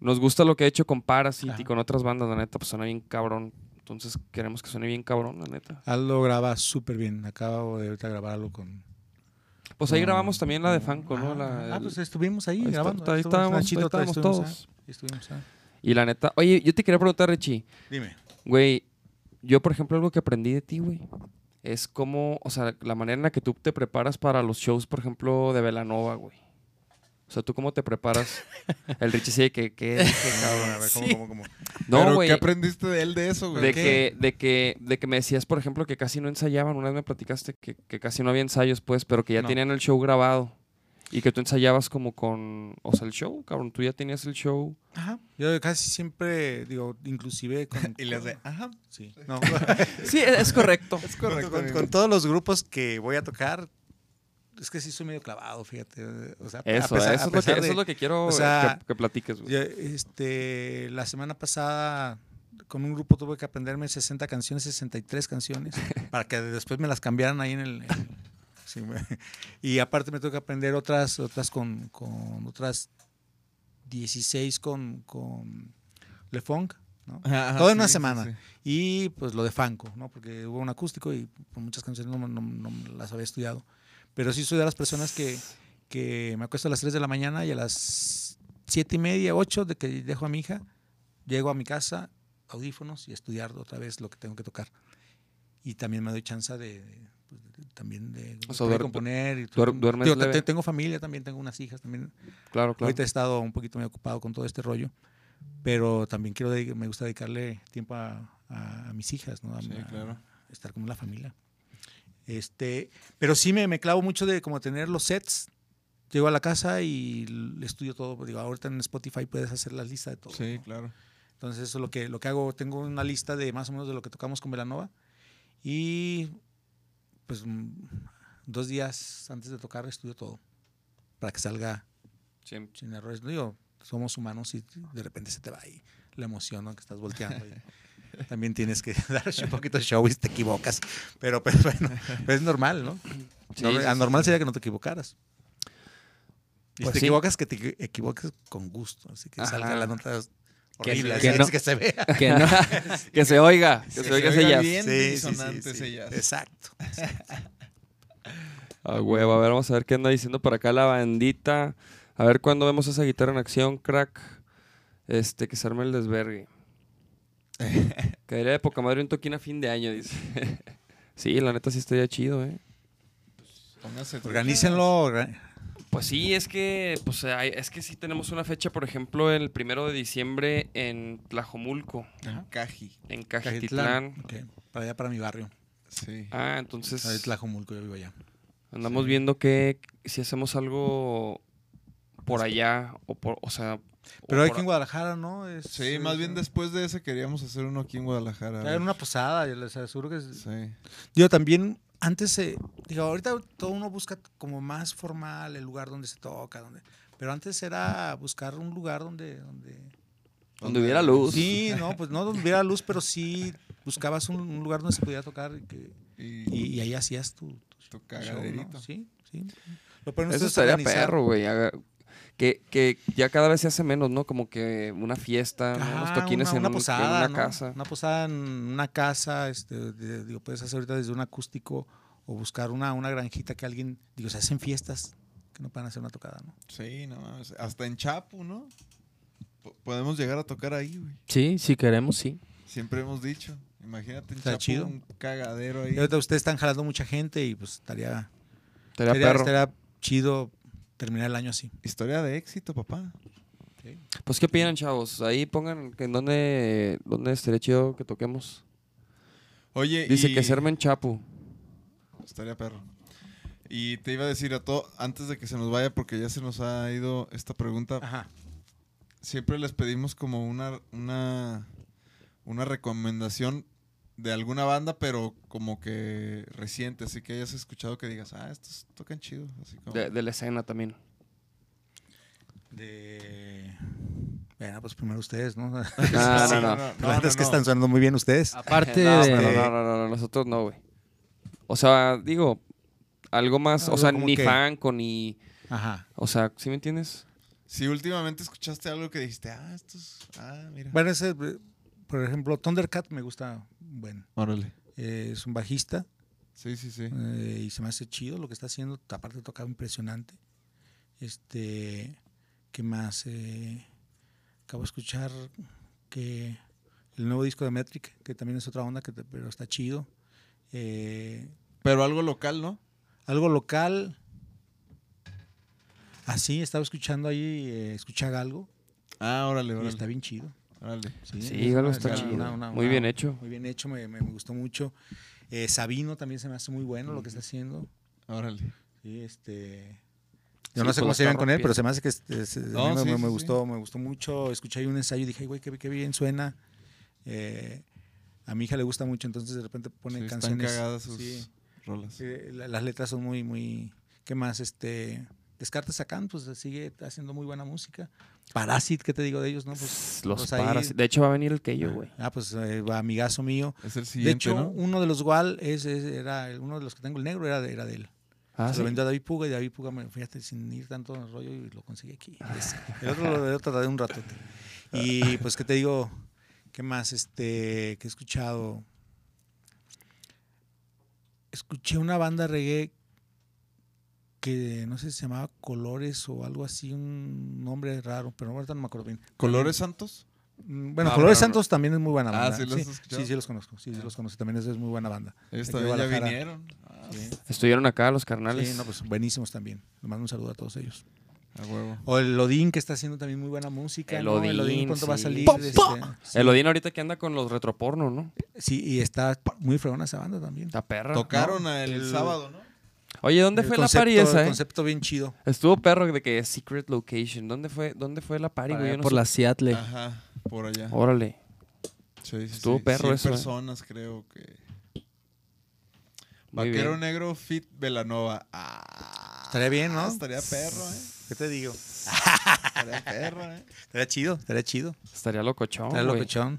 Nos gusta lo que ha hecho con Parasite Ajá. y con otras bandas, la neta, pues suena bien cabrón. Entonces, queremos que suene bien cabrón, la neta. Aldo graba súper bien. Acabo de ahorita grabarlo con. Pues ahí grabamos también la de Fanco, ¿no? Ah, La- ah, pues estuvimos ahí, ahí está- grabando. ahí estábamos, ahí estábamos estuvimos, todos. ah, ahí estuvimos, ah. Y la neta... Oye, yo te quería preguntar, Richie. Dime. Güey, yo, por ejemplo, algo que aprendí de ti, güey, es cómo, o sea, la manera en la que tú te preparas para los shows, por ejemplo, de Velanova, güey. O sea, ¿tú cómo te preparas? [laughs] El Richie sí, que, [laughs] que, Cabrón, a ver, ¿cómo, Sí. cómo, cómo? No, Pero, güey. ¿qué aprendiste de él de eso, güey? De ¿Qué? que, de, que, de que me decías, por ejemplo, que casi no ensayaban. Una vez me platicaste que, que casi no había ensayos, pues, pero que ya No. tenían el show grabado. Y que tú ensayabas como con... O sea, el show, cabrón. Tú ya tenías el show. Ajá. Yo casi siempre, digo, inclusive con. [laughs] Y le hace, ajá, Sí. No, [laughs] Sí, es correcto. es correcto. con- todos los grupos que voy a tocar, es que sí soy medio clavado, fíjate. O sea, a Eso, pesar- eso, es lo que, pesar eso de- es lo que quiero o sea, que, que platiques, güey. yo, este, la semana pasada con un grupo tuve que aprenderme 60 canciones, 63 canciones, [laughs] para que después me las cambiaran ahí en el... en- sí, me- [laughs] y aparte me tuve que aprender otras, otras con, con otras 16 con, con Le Funk, ¿no? Ajá, Todo en una sí, semana. sí. Y pues lo de Fanco, ¿no? Porque hubo un acústico y por muchas canciones no, no- no las había estudiado. Pero sí soy de las personas que, que me acuesto a las 3 de la mañana y a las 7 y media, 8 de que dejo a mi hija, llego a mi casa, audífonos y estudiar otra vez lo que tengo que tocar. Y también me doy chance de, pues, también de, O sea, duer- componer. Y duer- duermes Digo, leve. te- tengo familia también, tengo unas hijas también. Claro, claro. Ahorita he estado un poquito muy ocupado con todo este rollo, pero también quiero me gusta dedicarle tiempo a, a- a mis hijas, ¿no? A- Sí, claro. a estar con la familia. Este, pero sí me, me clavo mucho de como tener los sets. Llego a la casa y estudio todo. Digo, ahorita en Spotify puedes hacer la lista de todo. Sí, ¿no? claro. Entonces eso es lo que, lo que hago. Tengo una lista de más o menos de lo que tocamos con Velanova. Y pues mm, dos días antes de tocar estudio todo. Para que salga sin errores. Digo, somos humanos y de repente se te va ahí la emoción ¿no? que estás volteando. y [laughs] también tienes que [laughs] dar un poquito de show y te equivocas. Pero, pero [laughs] bueno, pero es normal, ¿no? Sí, No, anormal sería que no te equivocaras. Y Pues si te equivocas, que te equi- equivoques con gusto. Así que Ajá. salga la nota horrible. así que no- que se vea. [laughs] Que no. [laughs] Que se oiga, que, Que se oiga se oiga bien. Sí, sí, sí. Exacto. A huevo, a ver, vamos a ver qué anda diciendo por acá la bandita. A ver cuándo vemos esa guitarra en acción, crack. Este, que se arme el desvergue. [laughs] Caería de poca madre un toquín a fin de año, dice. sí, la neta sí estaría chido, eh. Póngase truchas. Organícenlo. Pues sí, es que, pues, hay- es que sí tenemos una fecha, por ejemplo, el primero de diciembre en Tlajomulco, En Caji. en Cajitlán. Para allá, para mi barrio. Sí. Ah, entonces Es Tlajomulco, yo vivo allá. andamos viendo que si hacemos algo por allá o por, o sea, o Pero que en Guadalajara, ¿no? Es, Sí, más bien es- después de ese queríamos hacer uno aquí en Guadalajara. Era una posada, yo les aseguro que... es- Sí. Digo, también antes, se digo, ahorita todo uno busca como más formal el lugar donde se toca, donde, pero antes era buscar un lugar donde, donde donde hubiera luz. sí, no, pues no donde hubiera luz, pero sí buscabas un, un lugar donde se podía tocar y, que- Y, y- y ahí hacías tu, tu tu show, cagaderito. ¿no? Sí, sí. Lo Eso estaría perro, güey. Que, que ya cada vez se hace menos, ¿no? Como que una fiesta, ¿no? Unos Ajá, toquines una, en, una un- en posada, una ¿no? casa. Una posada en una casa, este, de- digo, puedes hacer ahorita desde un acústico o buscar una, una granjita que alguien, digo, se hacen fiestas que no puedan hacer una tocada, ¿no? Sí, no mames. Hasta en Chapu, ¿no? Po- podemos llegar a tocar ahí, güey. Sí, si queremos, sí. Siempre hemos dicho. Imagínate en Está Chapu chido. un cagadero Y ahí. ahorita ustedes están jalando mucha gente y pues estaría, Estaría estaría, perro. estaría chido terminar el año así. Historia de éxito, papá. Pues, ¿qué opinan, chavos? Ahí pongan que en dónde, dónde estaría chido que toquemos. Oye, Dice y- que se arme en Chapu. Estaría perro. Y te iba a decir a todo, antes de que se nos vaya, porque ya se nos ha ido esta pregunta, Ajá. siempre les pedimos como una, una, una recomendación de alguna banda, pero como que reciente, así que hayas escuchado que digas, ah, estos tocan chido. Así como, De, de la escena también. De... Bueno, pues primero ustedes, ¿no? [laughs] No, Sí, no, no. La verdad es que están sonando muy bien ustedes. Aparte no, de... no, no, no, no, no, nosotros no, güey. O sea, digo, algo más, o sea, ni que- fanco, ni... Ajá. O sea, ¿sí me entiendes? Si últimamente escuchaste algo que dijiste, ah, estos, ah, mira. Bueno, ese, por ejemplo, Thundercat me gusta, bueno, Órale. eh, es un bajista Sí, sí, sí. eh, y se me hace chido lo que está haciendo, aparte tocaba impresionante. Este, ¿qué más? Eh, acabo de escuchar que el nuevo disco de Metric, que también es otra onda, que te- pero está chido. Eh, Pero algo local, ¿no? algo local. Así, estaba escuchando ahí, eh, escucha algo Ah, órale, y órale. está bien chido. Sí, Sí, está chido. una- una- Muy una- bien hecho. Muy bien hecho, me, me- me gustó mucho. Eh, Sabino también se me hace muy bueno lo que está haciendo. Órale. Sí, este. Sí, Yo no sé pues cómo se está con él, pero se me hace que este, mí No, me, sí, me- sí, me sí. gustó, me gustó mucho. Escuché ahí un ensayo y dije, "Ay, güey, qué, qué bien suena. Eh, a mi hija le gusta mucho, entonces de repente pone Sí, están canciones. cagadas sus sí, rolas. la- las letras son muy, muy. ¿Qué más? Este. Descartes Sacán, pues sigue haciendo muy buena música. Parasit, ¿qué te digo de ellos? no Pues, Los pues ahí-. De hecho, va a venir el Keyo, güey. Ah, pues eh, va amigazo mío. Es el De siguiente, hecho, ¿no? uno de los Gual es, es- era uno de los que tengo el negro era de, era de él. Ah, se sí. lo vendió a David Puga y David Puga me fíjate sin ir tanto en el rollo y lo conseguí aquí. [laughs] El otro lo, el otro tardé un ratote. Y pues qué te digo, qué más este que he escuchado. Escuché una banda reggae que no sé si se llamaba Colores o algo así, un nombre raro, pero ahorita no me acuerdo bien. ¿Colores Santos? Mm, Bueno, Ah, Colores Santos también es muy buena Ah, banda. ¿sí los sí, escuchado? sí, sí los conozco. Sí, sí los conozco. También es, es muy buena banda. Ellos Aquí también ya vinieron. Ah, Sí. Estuvieron acá los carnales. Sí, no, pues buenísimos también. Les mando un saludo a todos ellos. a huevo. O el Odín, que está haciendo también muy buena música. El ¿no? el Odín, Odín pronto va a salir. ¡Pum, este, sí. El Odín ahorita que anda con los retroporno, ¿no? Sí, y está muy fregona esa banda también. Está perra. Tocaron ¿no? el, El- sábado, ¿no? Oye, ¿dónde El fue concepto- la party esa, El eh? concepto bien chido. Estuvo perro de que Secret Location. ¿Dónde fue, dónde fue la party, Por güey? no por la Seattle. Ajá, por allá. Órale. Sí, sí, estuvo sí. perro 100 eso, eh. personas, creo que. Muy Vaquero bien. Negro Fit Velanova. Ah, Estaría bien, ¿no? Estaría perro, ¿eh? ¿Qué te digo? Estaría perro, ¿eh? Estaría chido, estaría chido. Estaría locochón, Estaría locochón.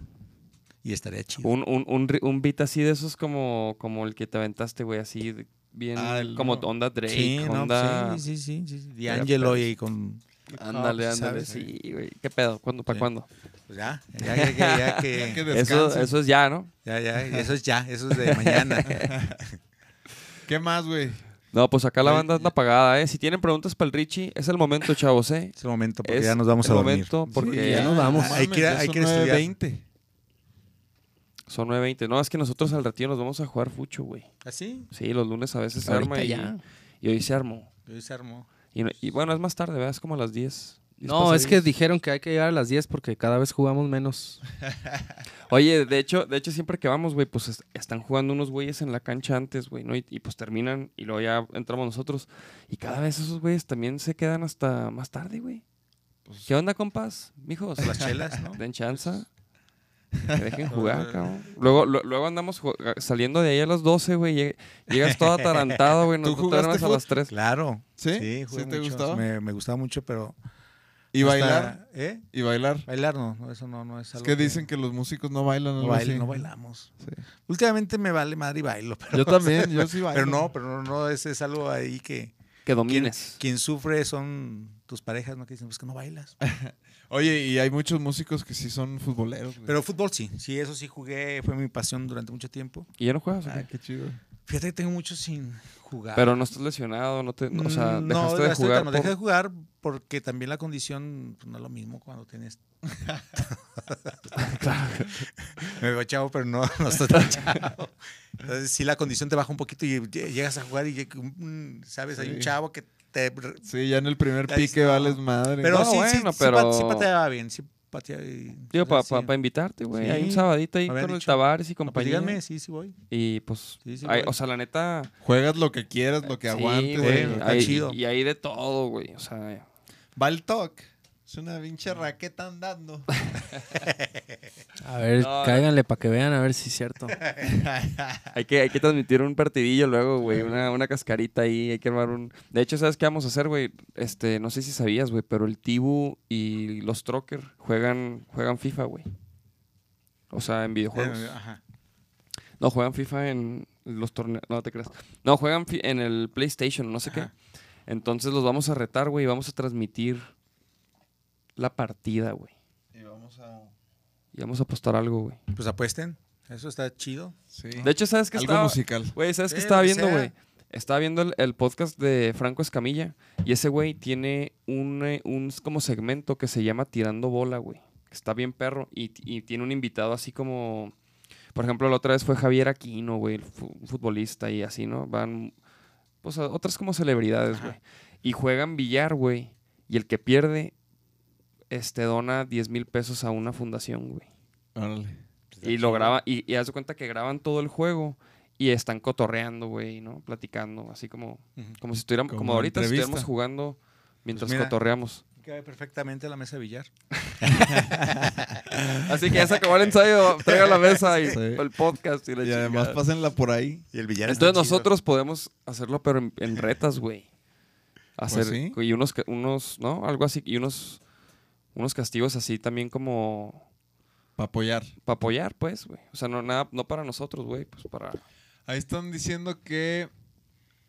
Y estaría chido. Un, un, un, un beat así de esos como, como el que te aventaste, güey, así de- bien Ah, como no. onda Drake, sí, no, onda... sí, sí, sí, sí, sí. Estaría D'Angelo perro. y con... Ándale, No, ándale, ¿sabes? sí, güey. ¿Qué pedo? ¿Cuándo? ¿Para Sí. cuándo? Pues ya, ya, ya, ya, ya que... Ya que [laughs] Eso, eso es ya, ¿no? Ya, ya, eso es ya, eso es de mañana. [laughs] ¿Qué más, güey? No, pues acá la Güey, banda anda apagada, ¿eh? Si tienen preguntas para el Richie, es el momento, chavos, ¿eh? Es el momento porque Es ya nos vamos el a dormir. momento porque ya nos vamos. Hay que hay que estudiar. 20. Son 9.20. No, es que nosotros al ratito nos vamos a jugar fucho, güey. ¿Así? Sí, los lunes a veces se arma y, ya. y hoy se armó. Hoy se armó. Y, no- y bueno, es más tarde, ¿verdad? Es como a las 10. 10 No, es que dijeron que hay que llegar a las 10 porque cada vez jugamos menos. [laughs] Oye, de hecho, de hecho siempre que vamos, güey, pues es- están jugando unos güeyes en la cancha antes, güey, ¿no? Y, y, pues terminan y luego ya entramos nosotros. Y cada vez esos güeyes también se quedan hasta más tarde, güey. Pues ¿Qué onda, compas? Mijos. Las chelas, ¿no? Den chanza. Que dejen [laughs] jugar, cabrón. Luego, lu- luego andamos saliendo de ahí a las 12, güey. lleg- Llegas todo atarantado, güey. ¿Tú Nosotros jugaste duermes a las 3. Claro. ¿Sí? Sí, jugué ¿Sí te mucho. gustaba? Me, me gustaba mucho, pero... ¿Y hasta- bailar? ¿Eh? ¿Y bailar? Bailar no, no, eso no, no es Es algo que dicen que los músicos no bailan. no, algo baile- así. no bailamos. Sí. Últimamente me vale madre y bailo, pero, Yo también, yo sí [laughs] bailo. pero no, pero no, no, es, es algo ahí que Que quien, domines. quien sufre son tus parejas, ¿no? Que dicen, pues que no bailas. [laughs] Oye, y hay muchos músicos que sí son futboleros. güey. Pero fútbol sí, sí, eso sí jugué, fue mi pasión durante mucho tiempo. ¿Y ya no juegas? o qué? Ah, qué chido. Fíjate que tengo mucho sin jugar. Pero no estás lesionado, no te, o sea, Mm, dejaste no, de estoy- jugar. no, dejé de jugar porque también la condición pues, no es lo mismo cuando tienes. [laughs] Me veo chavo, pero no, no estoy tan chavo. Entonces, sí, la condición te baja un poquito y lle- llegas a jugar y, ¿sabes? Hay un Sí. chavo que te. Sí, ya en el primer Ya pique dices, no. vales madre. Pero No, sí, bueno, sí, pero- pa- sí pateaba bien, sí pateaba. y- Digo, para sí. invitarte, güey. Sí. Hay un sabadito ahí Me con dicho. Tavares y No, pues compañía. díganme, sí, sí voy. Y pues, Sí, sí, hay- voy. o sea, la neta. Juegas lo que quieras, lo que sí, aguantes. güey, güey. está hay- chido. Y hay de todo, güey. O sea, Va el toque. Es una pinche raqueta andando. [laughs] A ver, No, cáiganle para que vean a ver si es cierto. [laughs] hay que, hay que transmitir un partidillo luego, güey. Una, una cascarita ahí. Hay que armar un. De hecho, ¿sabes qué vamos a hacer, güey? Este, no sé si sabías, güey, pero el Tibu y los Trocker juegan, juegan FIFA, güey. O sea, en videojuegos. Ajá. No, juegan FIFA en los torneos. No te creas. No, juegan fi- en el PlayStation, no sé Ajá. qué. Entonces los vamos a retar, güey, y vamos a transmitir la partida, güey. Y vamos a. Y vamos a apostar algo, güey. Pues apuesten, eso está chido. Sí. De hecho, ¿sabes qué Algo estaba? musical. Güey, ¿sabes Sí, qué estaba que viendo, güey? Estaba viendo el, el podcast de Franco Escamilla. Y ese güey tiene un, eh, un como segmento que se llama Tirando Bola, güey. que Está bien perro. Y, y tiene un invitado así como... Por ejemplo, la otra vez fue Javier Aquino, güey, un futbolista y así, ¿no? Van... Pues otras como celebridades, güey. Y juegan billar, güey. Y el que pierde, este, dona 10 mil pesos a una fundación, güey. Órale. Y lo graba, y, y haz de cuenta que graban todo el juego y están cotorreando, güey, ¿no? Platicando, así como, como si estuviéramos, como, Como ahorita si estuviéramos jugando mientras Pues mira. cotorreamos. Cabe perfectamente la mesa de billar. [laughs] Así que ya se acabó el ensayo, traiga la mesa y Sí. el podcast y la Y además pásenla por ahí. Y el billar Entonces nosotros podemos hacerlo, pero en, en retas, güey. Hacer, sí. y unos, unos, ¿no? Algo así, y unos, unos castigos así también como Para apoyar. para apoyar, pues, güey. O sea, no, nada, no para nosotros, güey, pues para... Ahí están diciendo que.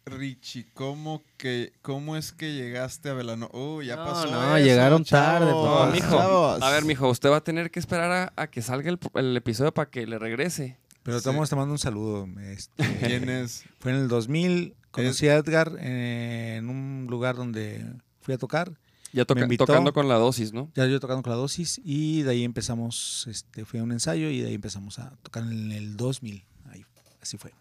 Richie, ¿cómo, que, ¿cómo es que llegaste a Velano? Uh, ya No, pasó. no, eso, llegaron tarde, chavos, No, mijo. chavos. A ver, mijo, usted va a tener que esperar a, a que salga el, el episodio para que le regrese. Pero Sí. estamos te mando un saludo. este, [laughs] ¿Quién es? fue en el 2000, Conocí a Edgar en un lugar donde fui a tocar. Ya toca- tocando con la dosis, ¿no? Ya yo tocando con la dosis y de ahí empezamos, este, fui a un ensayo y de ahí empezamos a tocar en el 2000. Ahí, así fue.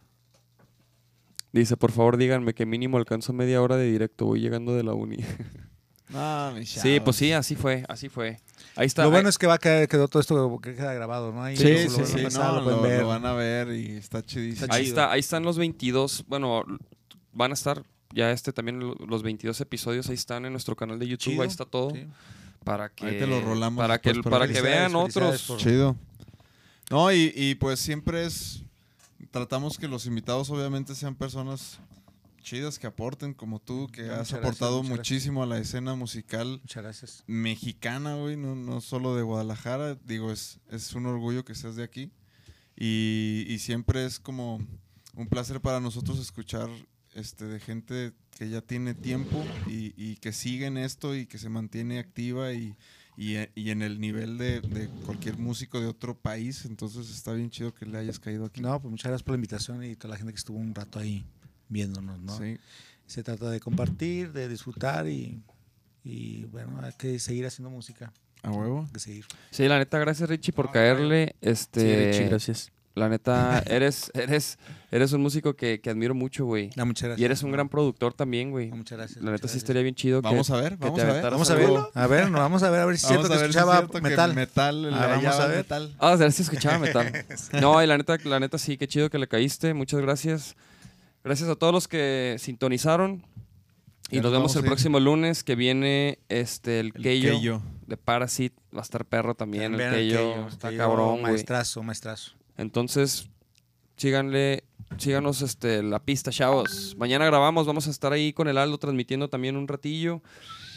Dice, por favor, díganme que mínimo alcanzo media hora de directo. Voy llegando de la uni. [laughs] No, mi sí, pues sí, así fue, así fue. Ahí está. Lo bueno es que va a quedar, quedó todo esto que queda grabado, ¿no? Ahí Sí, lo sí, a sí, pasar, no, lo lo, ver. lo van a ver y está chidísimo. Está ahí chido. está, ahí están los 22. Bueno, van a estar ya este también lo- los 22 episodios ahí están en nuestro canal de YouTube. Chido, Ahí está todo sí. para que Ahí te lo rolamos para que para que vean otros. por- Chido. No, y, y pues siempre es. Tratamos que los invitados, obviamente, sean personas chidas que aporten, como tú, que Muchas has gracias, aportado gracias. muchísimo a la escena musical Muchas gracias. mexicana, güey, no, no solo de Guadalajara. Digo, es, es un orgullo que seas de aquí. Y, y siempre es como un placer para nosotros escuchar este, de gente que ya tiene tiempo y, y que sigue en esto y que se mantiene activa y, y, y en el nivel de, de cualquier músico de otro país. Entonces está bien chido que le hayas caído aquí. No, pues muchas gracias por la invitación y toda la gente que estuvo un rato ahí viéndonos, ¿no? Sí. Se trata de compartir, de disfrutar y, y bueno, hay que seguir haciendo música. A huevo. Hay que seguir. Sí, la neta, gracias Richie por caerle. Sí, Este, Richie, gracias. La neta, eres eres eres un músico que, que admiro mucho, güey. No, muchas gracias. Y eres un gran productor también, güey. No, muchas gracias. La neta sí estaría bien chido que Vamos a ver, que vamos te a ver. Vamos a verlo. A ver, no, vamos a ver, a ver si es Vamos cierto a que ver si es escuchaba cierto que metal. metal, Ah, vamos a ver. metal. Ah, a ver si escuchaba metal. [laughs] No, y la neta, la neta sí, qué chido que le caíste. Muchas gracias. Gracias a todos los que sintonizaron. Y Ya nos vemos el próximo lunes que viene este el, El Keyo Keyo. de Parasite. Va a estar perro también. El el Keyo. Keyo, Está Keyo, cabrón, güey. Maestrazo, maestrazo. Entonces, síganle, síganos este, la pista, chavos. Mañana grabamos, vamos a estar ahí con el Aldo transmitiendo también un ratillo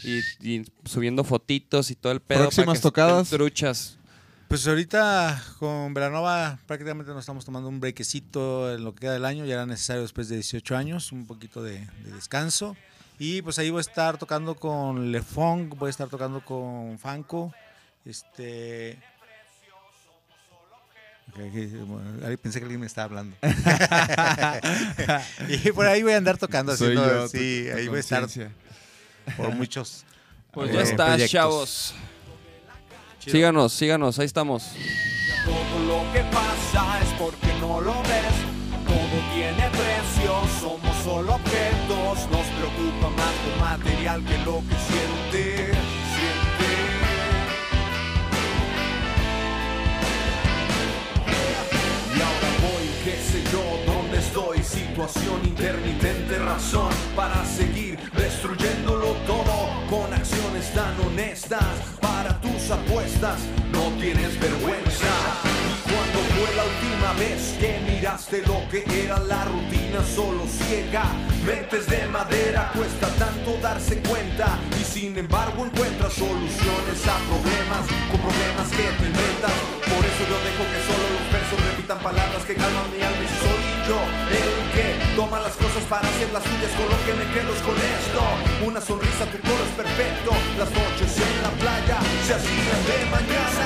y, y subiendo fotitos y todo el pedo. para Próximas que tocadas. Truchas. Pues ahorita con Veranova prácticamente nos estamos tomando un brequecito en lo que queda del año. Ya era necesario después de 18 años, un poquito de, de descanso. Y pues ahí voy a estar tocando con Le Funk, voy a estar tocando con Fanco. Este. Pensé que alguien me estaba hablando. [laughs] y por ahí voy a andar tocando. Soy haciendo- yo, tu- sí, tu ahí voy a estar por muchos. Pues eh, ya está, proyectos. chavos. Síganos, síganos, ahí estamos. Todo lo que pasa es porque no lo ves. Todo tiene precio, somos solo objetos. Nos preocupa más lo material que lo que siente. Situación intermitente, razón para seguir destruyéndolo todo con acciones tan honestas para tus apuestas. No tienes vergüenza. Y cuando fue la última vez que miraste lo que era la rutina solo ciega? Mentes de madera, cuesta tanto darse cuenta. Y sin embargo encuentras soluciones a problemas con problemas que te inventas. Por eso yo dejo que solo los versos repitan palabras que calman mi alma y soy yo el que toma las cosas para hacer las suyas. Con lo que me quedo con esto. Una sonrisa, tu coro es perfecto. Las noches en la playa se hacían de mañana.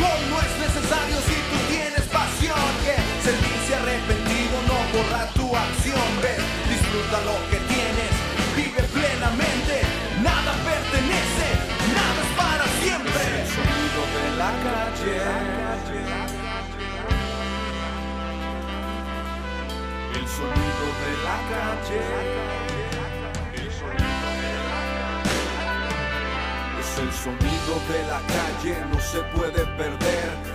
disfruta lo que tienes, vive plenamente, nada pertenece, nada es para siempre. El sonido de la calle. El sonido de la calle. El sonido de la calle. Es El sonido de la calle no se puede perder.